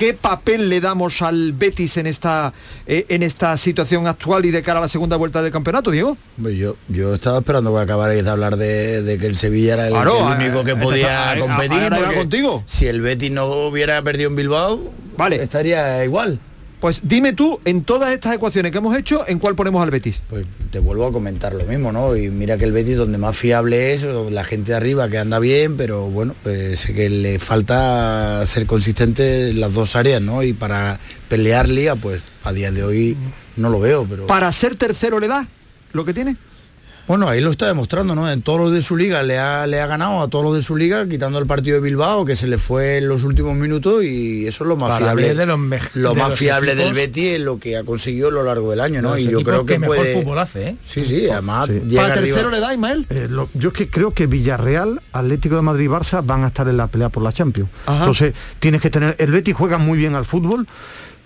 ¿Qué papel le damos al Betis en esta, eh, en esta situación actual y de cara a la segunda vuelta del campeonato, Diego? Yo, yo estaba esperando que acabarais de hablar de, que el Sevilla era el, único que podía competir. contigo. Si el Betis no hubiera perdido en Bilbao, vale. estaría igual. Pues dime tú, en todas estas ecuaciones que hemos hecho, ¿en cuál ponemos al Betis? Pues te vuelvo a comentar lo mismo, ¿no? Y mira que el Betis donde más fiable es, la gente de arriba que anda bien, pero bueno, pues sé que le falta ser consistente en las dos áreas, ¿no? Y para pelear liga, pues a día de hoy no lo veo, pero... ¿Para ser tercero le da lo que tiene? Bueno, ahí lo está demostrando, ¿no? En todos los de su liga le ha, le ha ganado a todos los de su liga, quitando el partido de Bilbao, que se le fue en los últimos minutos, y eso es lo más fiable. De los lo más fiable del Betis es lo que ha conseguido a lo largo del año, ¿no? y yo creo que, mejor fútbol hace, ¿eh? Sí, sí, además. ¿Para tercero le da, Ismael? Eh, yo es que creo que Villarreal, Atlético de Madrid y Barça van a estar en la pelea por la Champions. Entonces, tienes que tener. El Betis juega muy bien al fútbol,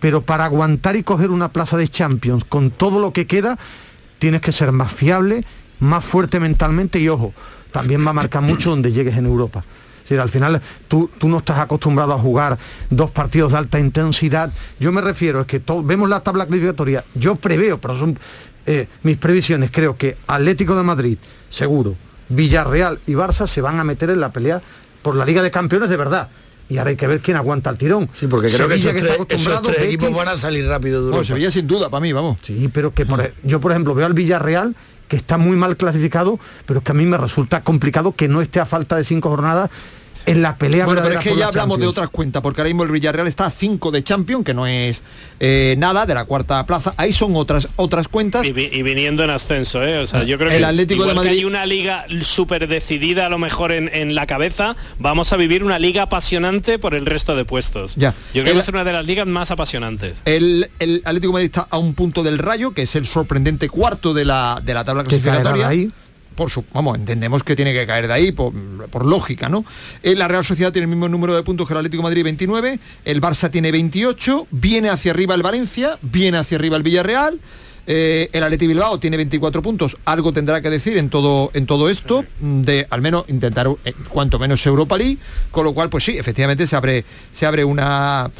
pero para aguantar y coger una plaza de Champions con todo lo que queda, tienes que ser más fiable más fuerte mentalmente y ojo, también va a marcar mucho donde llegues en Europa. Si al final tú, tú, no estás acostumbrado a jugar dos partidos de alta intensidad. Yo me refiero, es que vemos la tabla clasificatoria, yo preveo, pero son eh, mis previsiones, creo que Atlético de Madrid, seguro, Villarreal y Barça se van a meter en la pelea por la Liga de Campeones de verdad. Y ahora hay que ver quién aguanta el tirón. Sí, porque creo que esos, tres, equipos van a salir rápido de Sevilla sin duda, para mí, vamos. Sí, pero que por, yo, por ejemplo, veo al Villarreal que está muy mal clasificado, pero es que a mí me resulta complicado que no esté a falta de cinco jornadas en la pelea bueno, pero es que ya hablamos de otras cuentas porque ahora mismo el Villarreal está a 5 de Champions que no es eh, nada de la cuarta plaza. Ahí son otras otras cuentas. Y, viniendo en ascenso ¿eh? o sea yo creo el que Atlético de Madrid hay una liga súper decidida a lo mejor en, la cabeza vamos a vivir una liga apasionante por el resto de puestos. Ya. Yo creo que va a ser una de las ligas más apasionantes. El, el Atlético de Madrid está a un punto del Rayo que es el sorprendente cuarto de la de la tabla clasificatoria. ahí por su, vamos, entendemos que tiene que caer de ahí por, lógica, ¿no? Eh, la Real Sociedad tiene el mismo número de puntos que el Atlético Madrid, 29, el Barça tiene 28, viene hacia arriba el Valencia, viene hacia arriba el Villarreal, Eh, el Atleti Bilbao tiene 24 puntos, algo tendrá que decir en todo, en todo esto, de al menos intentar eh, cuanto menos Europa League, con lo cual, pues sí, efectivamente se abre, se abre una,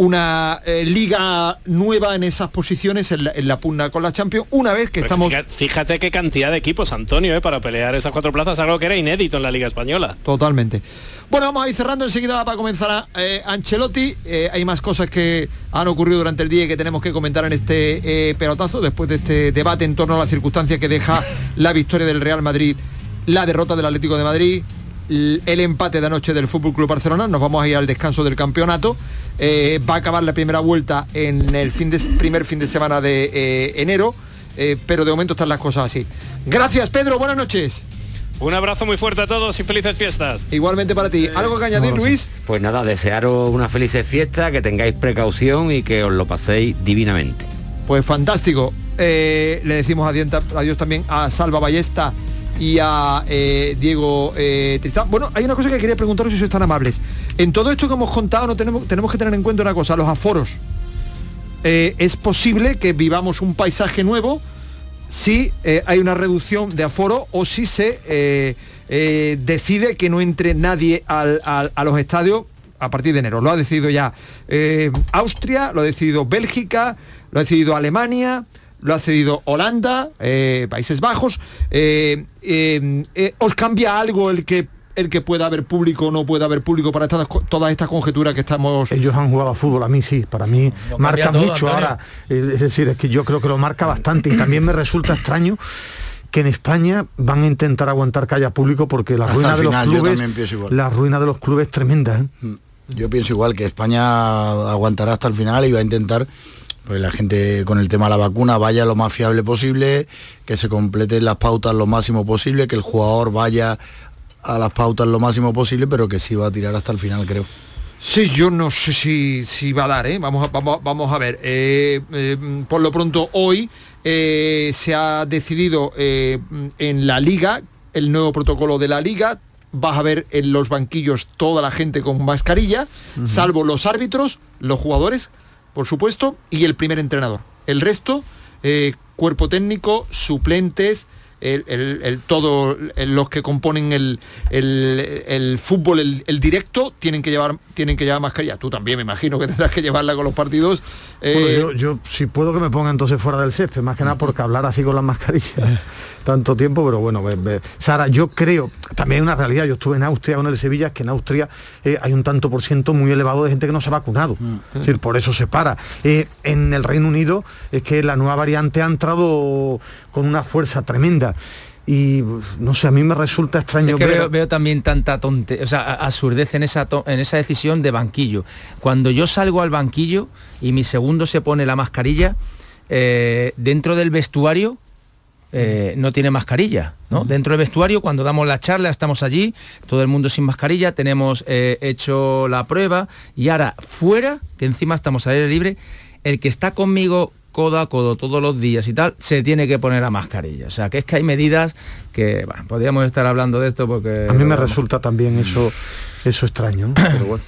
una eh, liga nueva en esas posiciones en la, pugna con la Champions una vez que estamos fíjate, qué cantidad de equipos Antonio eh, para pelear esas cuatro plazas algo que era inédito en la liga española. Totalmente. Bueno vamos a ir cerrando enseguida para comenzar a eh, Ancelotti. Hay más cosas que han ocurrido durante el día y que tenemos que comentar en este pelotazo después de este debate en torno a las circunstancias que deja la victoria del Real Madrid la derrota del Atlético de Madrid el empate de anoche del Fútbol Club Barcelona. Nos vamos a ir al descanso del campeonato. Eh, va a acabar la primera vuelta en el fin de, primer fin de semana de eh, enero, eh, pero de momento están las cosas así. Gracias, Pedro. Buenas noches. Un abrazo muy fuerte a todos y felices fiestas. Igualmente para ti. ¿Algo que añadir, Luis? Pues nada, desearos una felices fiesta, que tengáis precaución y que os lo paséis divinamente. Pues fantástico. le decimos adiós también a Salva Ballesta y a eh, Diego eh, Tristán. Bueno, hay una cosa que quería preguntaros si sois tan amables. En todo esto que hemos contado no tenemos, tenemos que tener en cuenta una cosa, los aforos. Eh, es posible que vivamos un paisaje nuevo si hay una reducción de aforo o si se decide que no entre nadie a los estadios a partir de enero. Lo ha decidido ya Austria, lo ha decidido Bélgica, lo ha decidido Alemania, lo ha cedido Holanda, eh, Países Bajos. Eh, eh, ¿Os cambia algo el que el que pueda haber público o no pueda haber público para todas estas conjeturas que estamos... Ellos han jugado a fútbol, a mí sí, para mí marca mucho ahora. Es decir, es que yo creo que lo marca bastante y también me resulta extraño que en España van a intentar aguantar que haya público porque la ruina de los clubes la ruina de los clubes es tremenda mm. yo pienso igual que España aguantará hasta el final y va a intentar pues la gente con el tema de la vacuna vaya lo más fiable posible, que se completen las pautas lo máximo posible, que el jugador vaya a las pautas lo máximo posible, pero que sí va a tirar hasta el final, creo. Sí, yo no sé si, si va a dar, ¿eh? vamos, a, vamos, vamos a ver. Eh, eh, por lo pronto hoy se ha decidido en la liga, el nuevo protocolo de la liga, vas a ver en los banquillos toda la gente con mascarilla, salvo los árbitros, los jugadores, por supuesto, y el primer entrenador. El resto, eh, cuerpo técnico, suplentes, el, todo los que componen el, el fútbol, el, directo, tienen que llevar tienen que llevar mascarilla. Tú también me imagino que tendrás que llevarla con los partidos. Eh, yo, si puedo que me ponga entonces fuera del césped, más que nada porque hablar así con las mascarillas (laughs) tanto tiempo, pero bueno, Sara, yo creo, también hay una realidad, yo estuve en Austria con el Sevilla, es que en Austria eh, hay un tanto por ciento muy elevado de gente que no se ha vacunado. Mm. Es decir, por eso se para. Eh, en el Reino Unido es que la nueva variante ha entrado con una fuerza tremenda y no sé, a mí me resulta extraño. veo, también tanta tonte, o sea, absurdez en esa, en esa decisión de banquillo. Cuando yo salgo al banquillo y mi segundo se pone la mascarilla, eh, dentro del vestuario eh, no tiene mascarilla. ¿no? Dentro del vestuario, cuando damos la charla, estamos allí, todo el mundo sin mascarilla, tenemos eh, hecho la prueba y ahora fuera, que encima estamos al aire libre, el que está conmigo codo a codo todos los días y tal, se tiene que poner la mascarilla. O sea, que es que hay medidas que, podríamos estar hablando de esto porque... A mí me resulta también eso, eso extraño, pero bueno.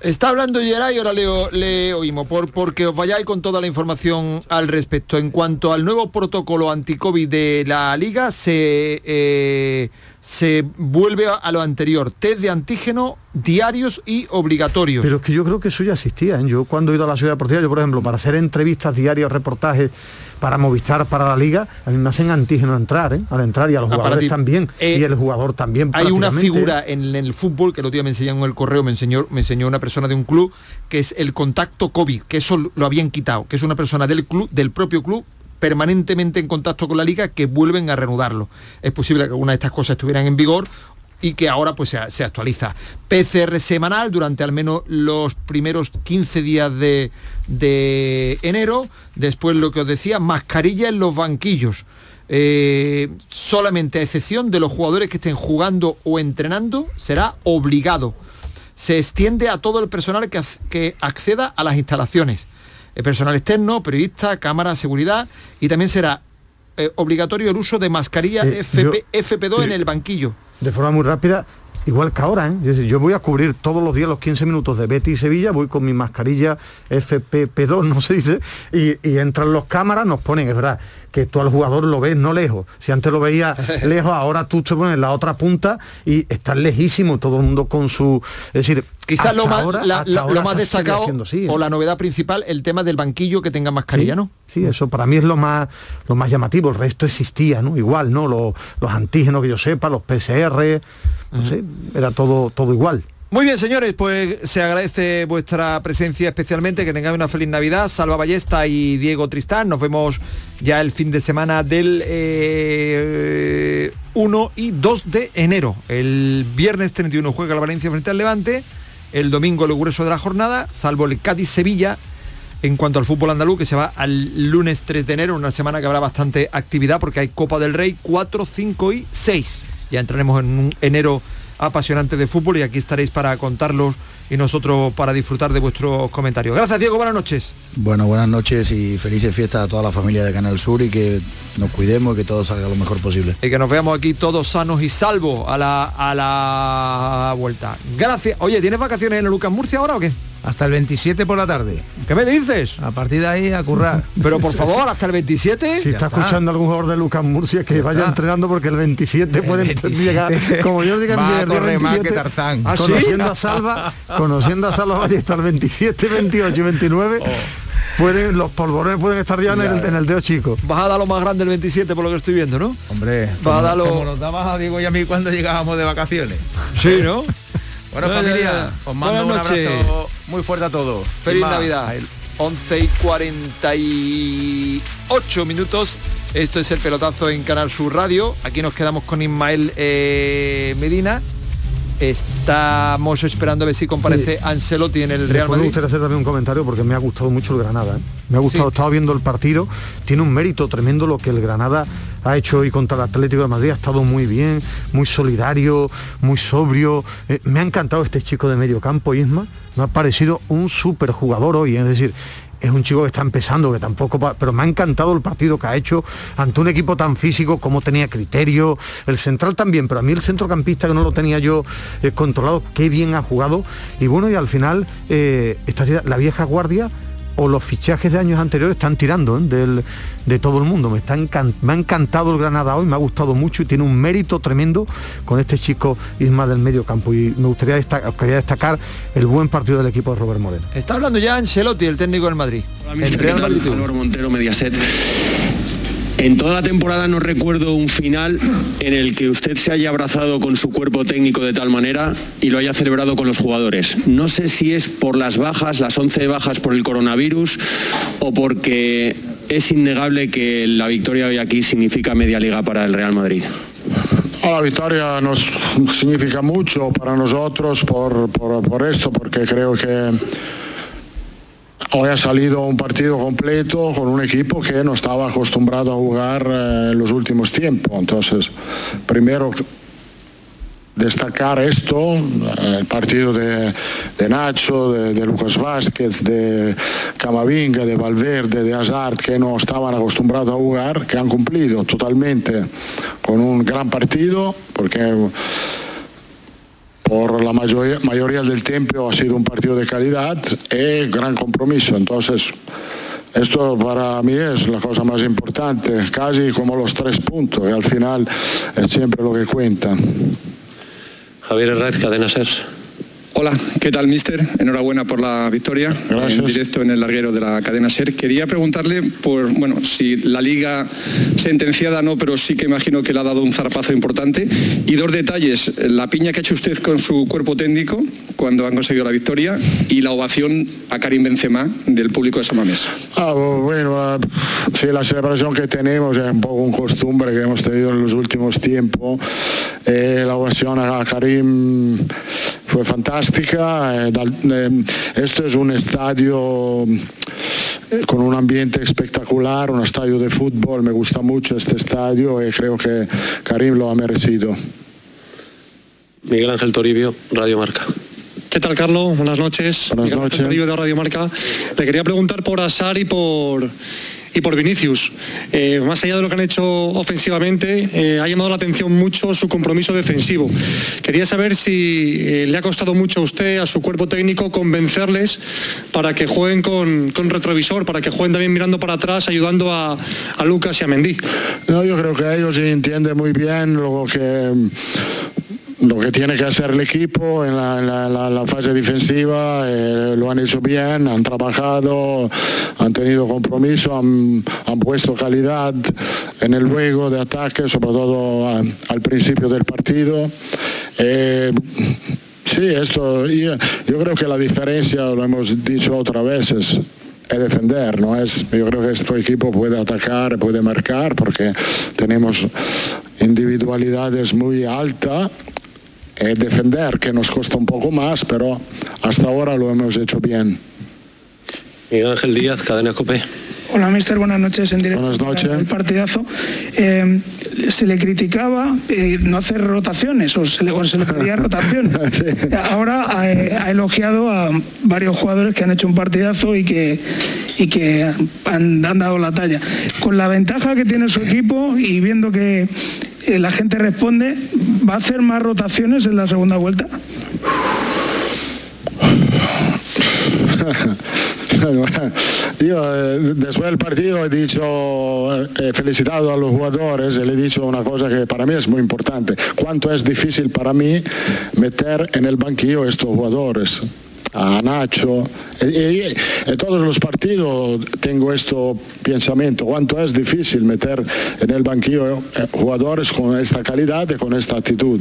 Está hablando Geray ahora le, oímos, por, porque os vayáis con toda la información al respecto. En cuanto al nuevo protocolo anti-COVID de la Liga, se, eh, se vuelve a, lo anterior, test de antígeno diarios y obligatorios. Pero es que yo creo que eso ya existía. ¿eh? Yo cuando he ido a la ciudad deportiva, yo por ejemplo, para hacer entrevistas diarias, reportajes, para Movistar, para la liga, a mí me hacen antígeno entrar, ¿eh? al entrar y a los ah, jugadores también, eh, y el jugador también. Hay una figura en, el fútbol, que el otro día me enseñaron en el correo, me enseñó, me enseñó una persona de un club, que es el contacto COVID, que eso lo habían quitado, que es una persona del club, del propio club, permanentemente en contacto con la liga que vuelven a reanudarlo. Es posible que alguna de estas cosas estuvieran en vigor y que ahora pues se, actualiza. PCR semanal durante al menos los primeros 15 días de, enero. Después lo que os decía, mascarilla en los banquillos. Eh, solamente a excepción de los jugadores que estén jugando o entrenando, será obligado. Se extiende a todo el personal que, que acceda a las instalaciones. El personal externo, periodista, cámara, seguridad y también será eh, obligatorio el uso de mascarilla FP, FP2 en el banquillo de forma muy rápida, igual que ahora, ¿eh? yo voy a cubrir todos los días los 15 minutos de Betty y Sevilla, voy con mi mascarilla FPP2, (laughs) no se dice, y, y entran los cámaras, nos ponen, es verdad, que tú al jugador lo ves no lejos. Si antes lo veías (laughs) lejos, ahora tú te pones en la otra punta y estás lejísimo, todo el mundo con su... Es decir, quizás lo más, lo más destacado o la novedad principal, el tema del banquillo que tenga mascarilla, ¿no? Sí, eso para mí es lo más, lo más llamativo. El resto existía, ¿no? Igual, ¿no? Los, los antígenos que yo sepa, los PCR, no sé, era todo, todo igual. Muy bien, señores, pues se agradece vuestra presencia especialmente, que tengáis una feliz Navidad. Salva Ballesta y Diego Tristán, nos vemos ya el fin de semana del 1 eh, y 2 de enero. El viernes 31 juega la Valencia frente al Levante, el domingo el grueso de la jornada, salvo el Cádiz-Sevilla, en cuanto al fútbol andaluz, que se va al lunes 3 de enero, una semana que habrá bastante actividad porque hay Copa del Rey 4, 5 y 6. Ya entraremos en un enero apasionante de fútbol y aquí estaréis para contarlos y nosotros para disfrutar de vuestros comentarios. Gracias Diego, buenas noches. Bueno, buenas noches y felices fiestas a toda la familia de Canal Sur y que nos cuidemos y que todo salga lo mejor posible. Y que nos veamos aquí todos sanos y salvos a la, a la vuelta. Gracias. Oye, ¿tienes vacaciones en el Lucas Murcia ahora o qué? Hasta el 27 por la tarde. ¿Qué me dices? A partir de ahí a currar. (laughs) Pero por favor, hasta el 27. (laughs) Si está, escuchando algún jugador de Lucas Murcia que vaya entrenando porque el 27 puede llegar. Como yo diga (laughs) el día 27. Tarzán. ¿Ah, conociendo a Salva, conociendo a Salva hasta el 27, 28 y 29. Pueden, los polvorones pueden estar ya en el, en el, dedo chico. Vas a dar lo más grande el 27 por lo que estoy viendo, ¿no? Hombre, vas a dar como nos dabas a Diego y a mí cuando llegábamos de vacaciones. Sí, ¿no? Bueno, familia, os mando un abrazo muy fuerte a todos. Feliz Navidad. 11 y 48 minutos. Esto es el pelotazo en Canal Sur Radio. Aquí nos quedamos con Ismael eh, Medina. Estamos esperando a ver si comparece Ancelotti en el Real Madrid. Me gustaría hacer también un comentario porque me ha gustado mucho el Granada. ¿eh? Me ha gustado, estaba viendo el partido. Tiene un mérito tremendo lo que el Granada ha hecho hoy contra el Atlético de Madrid. Ha estado muy bien, muy solidario, muy sobrio. Eh, me ha encantado este chico de medio campo, Isma. Me ha parecido un súper jugador hoy. Es decir, es un chico que está empezando, que tampoco, pero me ha encantado el partido que ha hecho ante un equipo tan físico, como tenía criterio, el central también, pero a mí el centrocampista que no lo tenía yo eh, controlado, qué bien ha jugado. Y bueno, y al final, eh, la vieja guardia o los fichajes de años anteriores están tirando ¿eh? de todo el mundo. Me, está me ha encantado el Granada hoy, me ha gustado mucho y tiene un mérito tremendo con este chico Isma del medio campo. Y me gustaría destacar, quería destacar el buen partido del equipo de Robert Moreno. Está hablando ya Ancelotti, el técnico del Madrid. El Real Madrid. Montero, Mediaset. En toda la temporada no recuerdo un final en el que usted se haya abrazado con su cuerpo técnico de tal manera y lo haya celebrado con los jugadores. No sé si es por las bajas, las 11 bajas por el coronavirus o porque es innegable que la victoria hoy aquí significa media liga para el Real Madrid. La victoria nos significa mucho para nosotros por, por esto, porque creo que Hoy ha salido un partido completo con un equipo que no estaba acostumbrado a jugar eh, en los últimos tiempos. Entonces, primero destacar esto, eh, el partido de, Nacho, de, Lucas Vázquez, de Camavinga, de Valverde, de Hazard, que no estaban acostumbrados a jugar, que han cumplido totalmente con un gran partido, porque por la mayoría, mayoría del tiempo ha sido un partido de calidad y gran compromiso. Entonces, esto para mí es la cosa más importante, casi como los tres puntos, y al final es siempre lo que cuenta. Javier Herrera, Cadena Ser. Hola, ¿qué tal, mister? Enhorabuena por la victoria Gracias. en directo en el larguero de la cadena SER. Quería preguntarle por, bueno, si la liga sentenciada no, pero sí que imagino que le ha dado un zarpazo importante. Y dos detalles, la piña que ha hecho usted con su cuerpo técnico cuando han conseguido la victoria y la ovación a Karim Benzema del público de Samamés. Ah, bueno, sí, la celebración que tenemos es un poco un costumbre que hemos tenido en los últimos tiempos. Eh, la ovación a Karim fue fantástica. Eh, eh, esto es un estadio con un ambiente espectacular, un estadio de fútbol. Me gusta mucho este estadio y creo que Karim lo ha merecido. Miguel Ángel Toribio, Radio Marca. ¿Qué tal, Carlos? Buenas noches. Buenas noches. de Radio Marca. Le quería preguntar por Asar y por y por Vinicius. Eh, más allá de lo que han hecho ofensivamente, eh, ha llamado la atención mucho su compromiso defensivo. Quería saber si eh, le ha costado mucho a usted, a su cuerpo técnico, convencerles para que jueguen con, retrovisor, para que jueguen también mirando para atrás, ayudando a, Lucas y a Mendy. No, yo creo que ellos entienden muy bien lo que lo que tiene que hacer el equipo en la, fase defensiva, eh, lo han hecho bien, han trabajado, han tenido compromiso, han, puesto calidad en el juego de ataque, sobre todo al principio del partido. Eh, sí, esto, yo, creo que la diferencia, lo hemos dicho otras veces, es defender, no es, yo creo que este equipo puede atacar, puede marcar, porque tenemos individualidades muy altas es defender, que nos cuesta un poco más, pero hasta ahora lo hemos hecho bien. Miguel Ángel Díaz, Cadena Cope. Hola, mister, buenas noches en directo. Buenas noches. El partidazo. Eh, se le criticaba eh, no hacer rotaciones o se le, pedía rotaciones. (laughs) Ahora eh, ha, elogiado a varios jugadores que han hecho un partidazo y que, y que han, han dado la talla. Con la ventaja que tiene su equipo y viendo que la gente responde, ¿va a hacer más rotaciones en la segunda vuelta? (laughs) Yo eh, después del partido he dicho, he felicitado a los jugadores le he dicho una cosa que para mí es muy importante. Cuánto es difícil para mí meter en el banquillo estos jugadores a Nacho. En todos los partidos tengo este pensamiento, cuánto es difícil meter en el banquillo eh, jugadores con esta calidad y con esta actitud.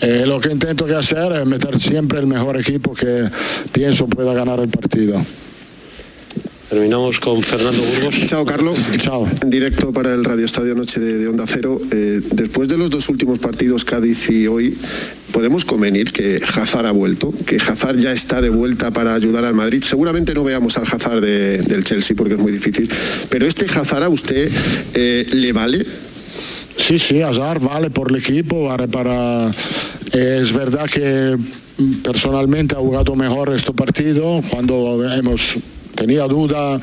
Eh, lo que intento que hacer es meter siempre el mejor equipo que pienso pueda ganar el partido. Terminamos con Fernando Burgos. (laughs) Chao, Carlos. Chao. En directo para el Radio Estadio Noche de, Onda Cero. Eh, después de los dos últimos partidos, Cádiz y hoy, podemos convenir que Hazard ha vuelto, que Hazard ya está de vuelta para ayudar al Madrid. Seguramente no veamos al Hazard del Chelsea porque es muy difícil, pero este Hazard a usted eh, le vale. Sí, sí, Hazard vale por el equipo, vale para... es verdad que personalmente ha jugado mejor este partido cuando hemos tenía duda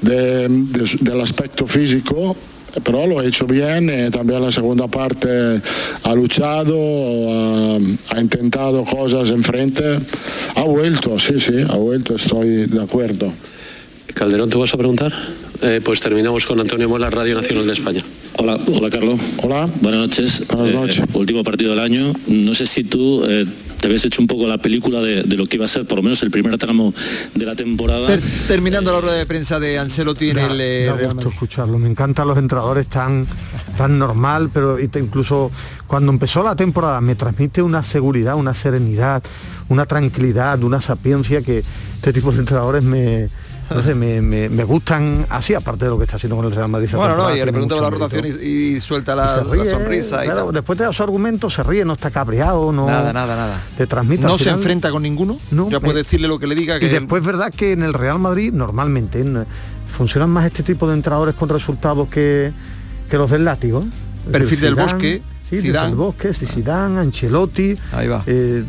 del aspecto físico, pero lo ha hecho bien, eh, también la segunda parte ha luchado, ha, intentado cosas enfrente, ha vuelto, sí, sí, ha vuelto, estoy de acuerdo. Calderón, ¿tú vas a preguntar? Eh, pues terminamos con Antonio Mola, Radio Nacional de España. Hola, hola Carlos. Hola. Buenas noches. Buenas eh, noches. último partido del año. No sé si tú te habías hecho un poco la película de, lo que iba a ser por lo menos el primer tramo de la temporada. terminando la rueda de prensa de Ancelotti en el eh, escucharlo, me encantan los entrenadores tan tan normal, pero incluso cuando empezó la temporada me transmite una seguridad, una serenidad, una tranquilidad, una sapiencia que este tipo de entrenadores me no sé, me, gustan así, aparte de lo que está haciendo con el Real Madrid. Bueno, no, y le pregunto la rotación y, suelta la, sonrisa. después de su argumento se ríe, no está cabreado, no. Nada, nada, nada. Te transmite. No se enfrenta con ninguno. No. Ya puede decirle lo que le diga. Que y después es verdad que en el Real Madrid normalmente funcionan más este tipo de entrenadores con resultados que, que los del látigo. Perfil del bosque. Sí, del bosque, sí, Zidane, Ancelotti. Ahí va. Eh,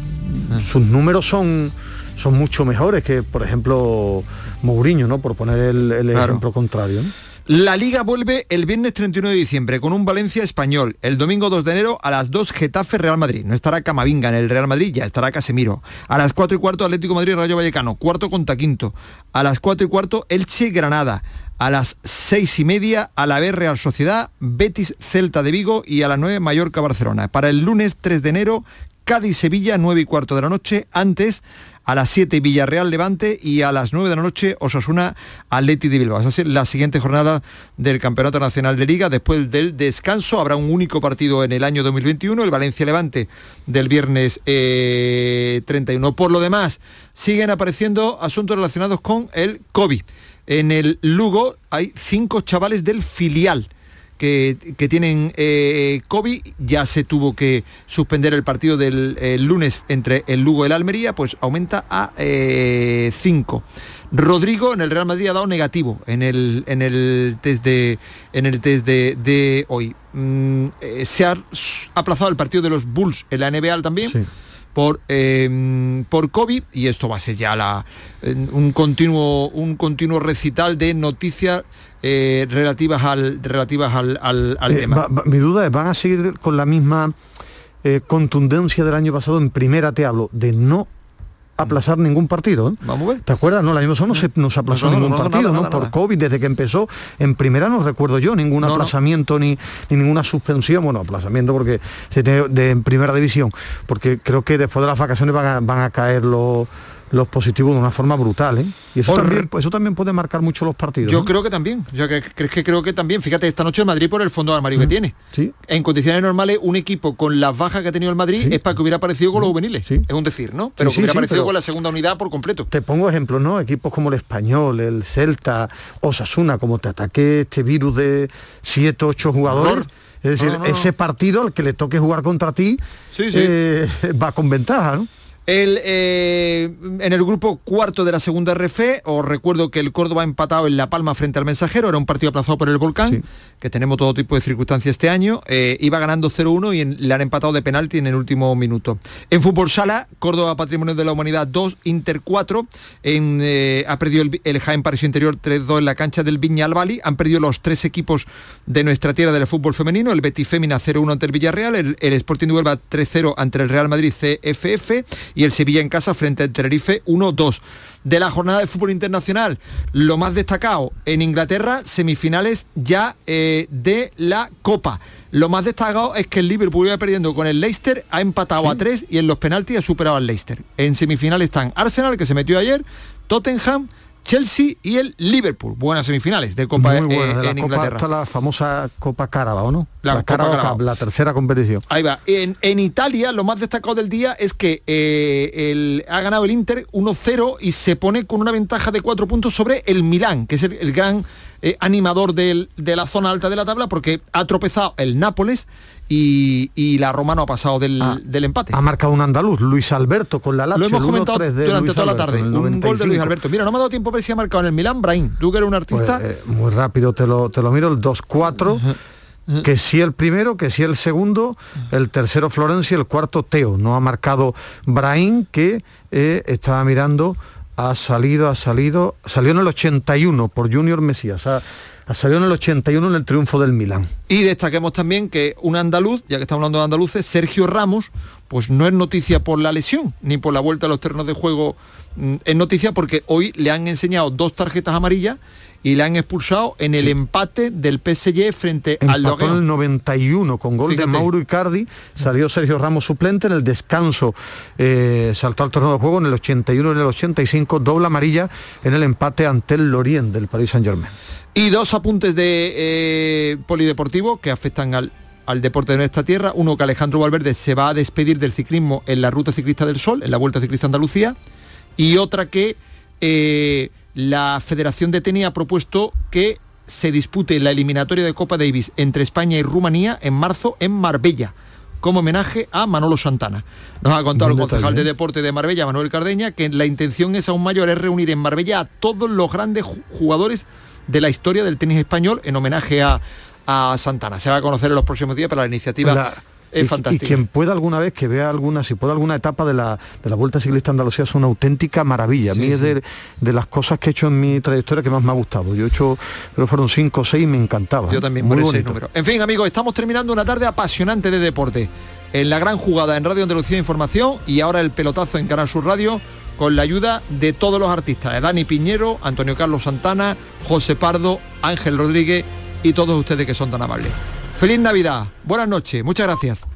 sus números son son mucho mejores que, por ejemplo, Mourinho, ¿no? Por poner el, ejemplo contrario. La liga vuelve el viernes 31 de diciembre con un Valencia español. El domingo 2 de enero a las 2 Getafe Real Madrid. No estará Camavinga en el Real Madrid, ya estará Casemiro. A las 4 y cuarto Atlético Madrid Rayo Vallecano, cuarto contra quinto. A las 4 y cuarto Elche Granada. A las 6 y media a la vez Real Sociedad, Betis Celta de Vigo y a las 9 Mallorca Barcelona. Para el lunes 3 de enero Cádiz Sevilla 9 y cuarto de la noche. Antes a las 7 Villarreal Levante y a las 9 de la noche Osasuna Atleti de Bilbao. Es la siguiente jornada del Campeonato Nacional de Liga. Después del descanso habrá un único partido en el año 2021, el Valencia Levante del viernes 31. Eh, Por lo demás, siguen apareciendo asuntos relacionados con el COVID. En el Lugo hay cinco chavales del filial que, tienen eh, COVID, ya se tuvo que suspender el partido del lunes entre el Lugo y el Almería, pues aumenta a 5. Eh, Rodrigo en el Real Madrid ha dado negativo en el, en el test de en el test de, hoy. Mm, eh, se ha aplazado el partido de los Bulls en la NBA también. Por, por COVID y esto va a ser ya la, un, continuo, un continuo recital de noticias eh, relativas al relativas al, al, tema. mi duda es, ¿van a seguir con la misma contundencia del año pasado en primera, te hablo, de no aplazar ningún partido. ¿eh? Vamos a ver. ¿Te acuerdas? No, el año pasado no se nos aplazó ningún partido, ¿no? Por COVID, desde que empezó, en primera no recuerdo yo ningún aplazamiento ni, ni, ninguna suspensión, bueno, aplazamiento porque se tiene de, en primera división, porque creo que después de las vacaciones van van a caer los los positivos de una forma brutal, ¿eh? Y eso, también, eso también puede marcar mucho los partidos. Yo creo que también, yo que, que creo que también, fíjate, esta noche el Madrid por el fondo de armario que tiene. ¿Sí? En condiciones normales, un equipo con las bajas que ha tenido el Madrid es para que hubiera aparecido con los juveniles. Es un decir, ¿no? Pero que hubiera aparecido con la segunda unidad por completo. Te pongo ejemplos, ¿no? Equipos como el Español, el Celta, Osasuna, como te ataque este virus de 7, 8 jugadores. Es decir, ese partido al que le toque jugar contra ti eh, va con ventaja, ¿no? El, eh, en el grupo cuarto de la segunda RF, os recuerdo que el Córdoba ha empatado en La Palma frente al Mensajero, era un partido aplazado por el Volcán, que tenemos todo tipo de circunstancias este año, eh, iba ganando 0-1 y le han empatado de penalti en el último minuto. En fútbol sala, Córdoba Patrimonio de la Humanidad 2, Inter 4, en, eh, ha perdido el, el Jaén Interior 3-2 en la cancha del Viña Albali, han perdido los tres equipos de nuestra tierra del fútbol femenino, el Betis Fémina 0-1 ante el Villarreal, el, el Sporting de Huelva 3-0 ante el Real Madrid CFF y el Sevilla en casa frente al Tenerife 1-2. De la jornada de fútbol internacional, lo más destacado en Inglaterra, semifinales ya eh, de la Copa. Lo más destacado es que el Liverpool iba perdiendo con el Leicester, ha empatado a 3 y en los penaltis ha superado al Leicester. En semifinales están Arsenal, que se metió ayer, Tottenham, Chelsea y el Liverpool. Buenas semifinales de Copa Muy buenas, de eh, en Inglaterra. Está la famosa Copa Carabao, ¿no? La, la Carabao, la tercera competición. Ahí va. En, en, Italia lo más destacado del día es que eh, el, ha ganado el Inter 1-0 y se pone con una ventaja de cuatro puntos sobre el Milán, que es el, el gran eh, animador del, de la zona alta de la tabla, porque ha tropezado el Nápoles y, la Roma no ha pasado del, ah, del, empate. Ha marcado un andaluz, Luis Alberto, con la Lazio. Lo hemos comentado durante toda la tarde. Un gol de Luis Alberto. Mira, no me ha dado tiempo a ver si ha marcado en el Milán, Brahim. Tú que eres un artista. Pues, eh, muy rápido te lo, te lo miro, el 2-4. que sí el primero, que sí el segundo, el tercero Florencia, el cuarto Teo. No ha marcado Brahim, que eh, estaba mirando, ha salido, ha salido, salió en el 81 por Junior Mesías. Ha, ha salido en el 81 en el triunfo del Milán. Y destaquemos también que un andaluz, ya que estamos hablando de andaluces, Sergio Ramos, pues no es noticia por la lesión, ni por la vuelta a los terrenos de juego, mm, es noticia porque hoy le han enseñado dos tarjetas amarillas y le han expulsado en el empate del PSG frente Empató al en el 91 con gol de Mauro Icardi, salió Sergio Ramos suplente en el descanso, eh, saltó al torneo de juego en el 81 y en el 85, doble amarilla en el empate ante el Lorient del Paris Saint Germain. Y dos apuntes de eh, polideportivo que afectan al, al deporte de nuestra tierra. Uno que Alejandro Valverde se va a despedir del ciclismo en la Ruta Ciclista del Sol, en la Vuelta Ciclista Andalucía. Y otra que eh, la Federación de Tenis ha propuesto que se dispute la eliminatoria de Copa Davis entre España y Rumanía en marzo en Marbella como homenaje a Manolo Santana. Nos ha contado el concejal de ¿eh? deporte de Marbella, Manuel Cardeña, que la intención es aún mayor, es reunir en Marbella a todos los grandes jugadores de la historia del tenis español en homenaje a, Santana. Se va a conocer en los próximos días, pero la iniciativa... es fantástica. Y quien pueda alguna vez que vea alguna, si pueda alguna etapa de la, de la Vuelta Ciclista Andalucía es una auténtica maravilla. a mí es de, las cosas que he hecho en mi trayectoria que más me ha gustado. Yo he hecho, pero fueron cinco o seis y me encantaba. Yo también, Muy por ese número. En fin, amigos, estamos terminando una tarde apasionante de deporte. En la gran jugada en Radio Andalucía Información y ahora el pelotazo en Canal Sur Radio con la ayuda de todos los artistas, de Dani Piñero, Antonio Carlos Santana, José Pardo, Ángel Rodríguez y todos ustedes que son tan amables. Feliz Navidad, buenas noches, muchas gracias.